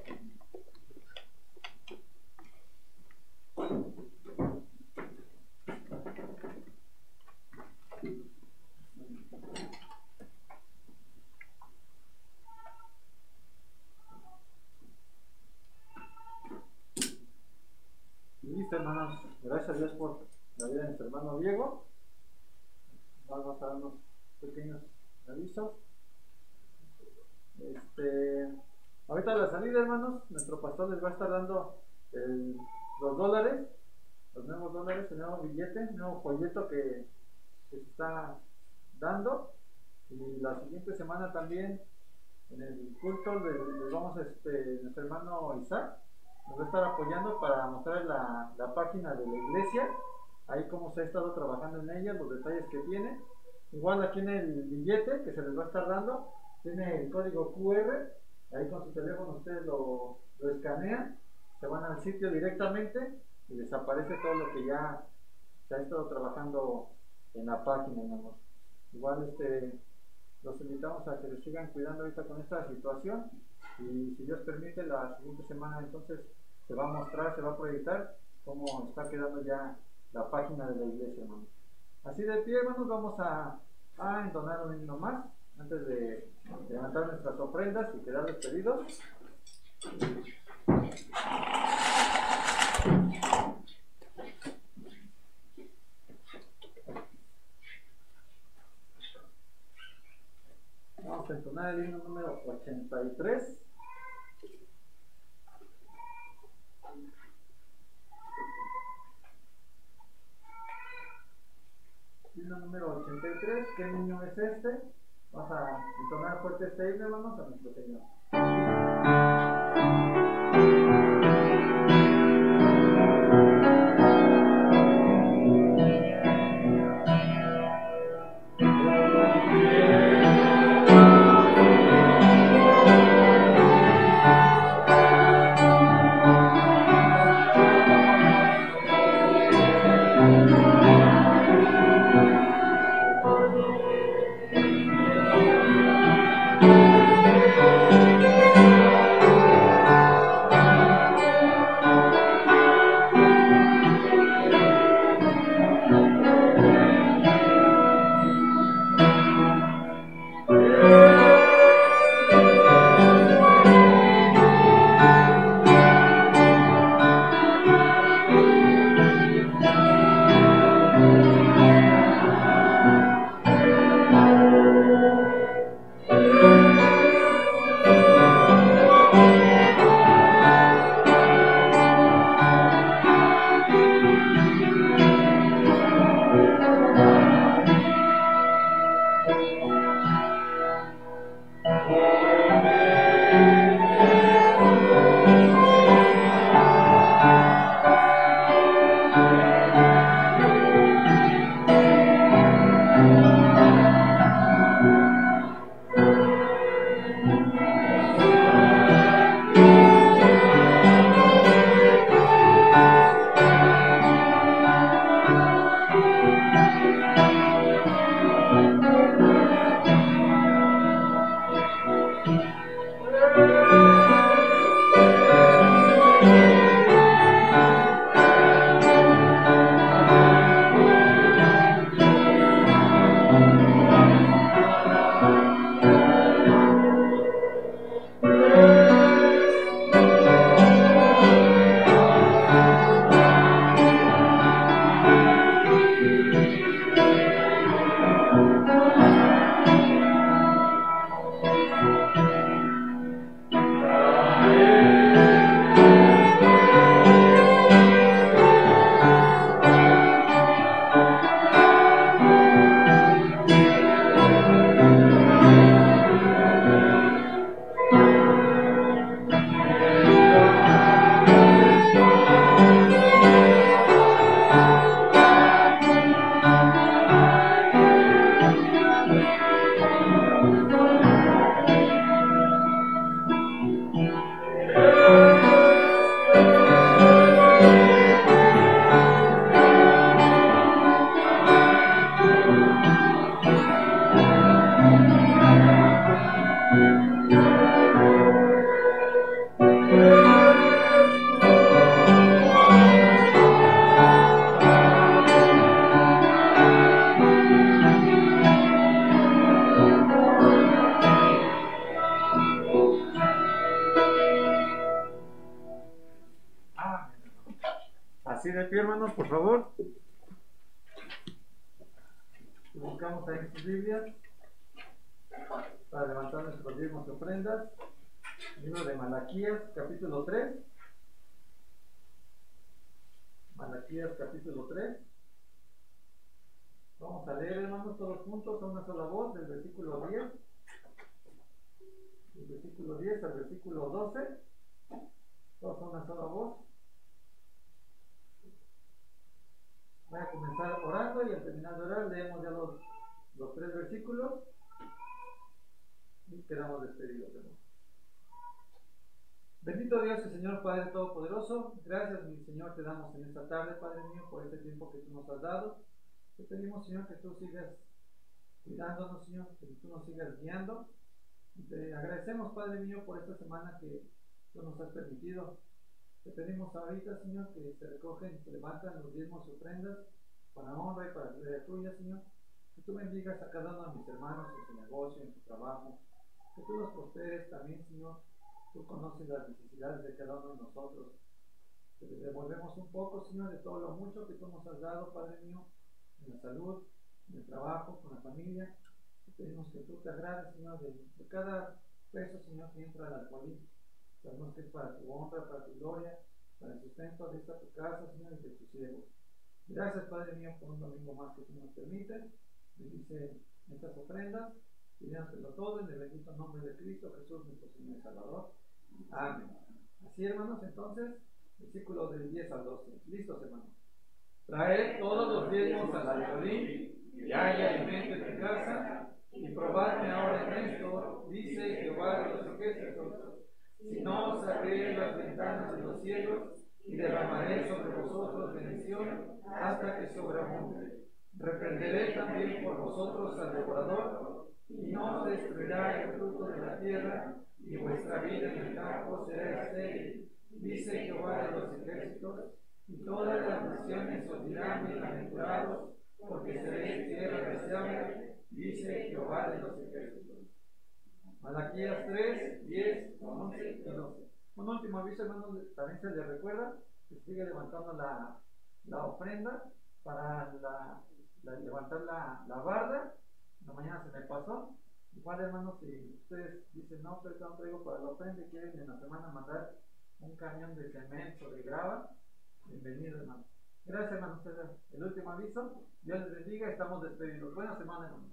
Hermanos. Gracias a Dios por la vida de nuestro hermano Diego. Vamos a dar unos pequeños avisos. Este, ahorita la salida, hermanos, nuestro pastor les va a estar dando los dólares, los nuevos dólares, el nuevo billete, el nuevo folleto que, se está dando. Y la siguiente semana también en el culto les, vamos a este, nuestro hermano Isaac nos va a estar apoyando para mostrar la, la página de la iglesia, ahí cómo se ha estado trabajando en ella, los detalles que tiene. Igual aquí en el billete que se les va a estar dando, tiene el código QR, ahí con su teléfono ustedes lo, lo escanean, se van al sitio directamente y les aparece todo lo que ya se ha estado trabajando en la página, hermanos. Igual este, los invitamos a que les sigan cuidando ahorita con esta situación y si Dios permite la siguiente semana entonces se va a mostrar, se va a proyectar cómo está quedando ya la página de la iglesia, hermanos. Así de pie, hermanos, vamos a, a entonar un himno más antes de levantar nuestras ofrendas y quedar despedidos. Vamos a entonar el himno número 83. Himno número 83. ¿Qué niño es este? Vamos a entonar fuerte este himno, hermanos, a nuestro Señor. Malaquías, capítulo 3. Malaquías, capítulo 3. Vamos a leer, hermanos, todos juntos a una sola voz, del versículo 10. Del versículo 10 al versículo 12. Todos a una sola voz. Voy a comenzar orando y al terminar de orar leemos ya los, los tres versículos. Y quedamos despedidos, hermano. Bendito Dios y Señor Padre Todopoderoso, gracias mi Señor te damos en esta tarde, Padre mío, por este tiempo que tú nos has dado. Te pedimos, Señor, que tú sigas cuidándonos, Señor, que tú nos sigas guiando. Te agradecemos, Padre mío, por esta semana que tú nos has permitido. Te pedimos ahorita, Señor, que se recogen, se levantan los diezmos y ofrendas para honra y para gloria tuya, Señor. Que tú bendigas a cada uno de mis hermanos en su negocio, en su trabajo. Que tú los prosperes también, Señor. Tú conoces las necesidades de cada uno de nosotros. Te devolvemos un poco, Señor, de todo lo mucho que tú nos has dado, Padre mío, en la salud, en el trabajo, con la familia. Te pedimos que tú te agrades, Señor, de, cada peso, Señor, que entra al alcoholismo. Sabemos que es para tu honra, para tu gloria, para el sustento de esta tu casa, Señor, y de tus siervos. Gracias, Padre mío, por un domingo más que tú nos permites. Bendice estas ofrendas. Pidiéndotelo todo en el bendito nombre de Cristo Jesús, nuestro Señor y Salvador. Amén. Así, hermanos, entonces, versículo del 10 al 12. ¿Listos, hermanos? Traed todos los diezmos a la Yorín y haya alimento en tu casa, y probadme ahora en esto, dice Jehová de los ejércitos. Si no os abriré las ventanas de los cielos y derramaré sobre vosotros bendición hasta que sobreabunde. Reprenderé también por vosotros al devorador, y no destruirá el fruto de la tierra, y vuestra vida en el campo será estéril, dice Jehová de los ejércitos, y todas las naciones os dirán bienaventurados, porque seréis tierra deseable, dice Jehová de los ejércitos. Malaquías 3, 10, 11 y 12. Un último aviso, hermano, también se le recuerda que sigue levantando la, la ofrenda para la, levantar la, la barda. La mañana se me pasó. Igual, hermano, si ustedes dicen, no, pero no traigo para la ofrenda quieren en la semana mandar un camión de cemento, de grava, bienvenido, hermano. Gracias, hermano. El último aviso. Dios les bendiga. Estamos despedidos. Buena semana, hermano.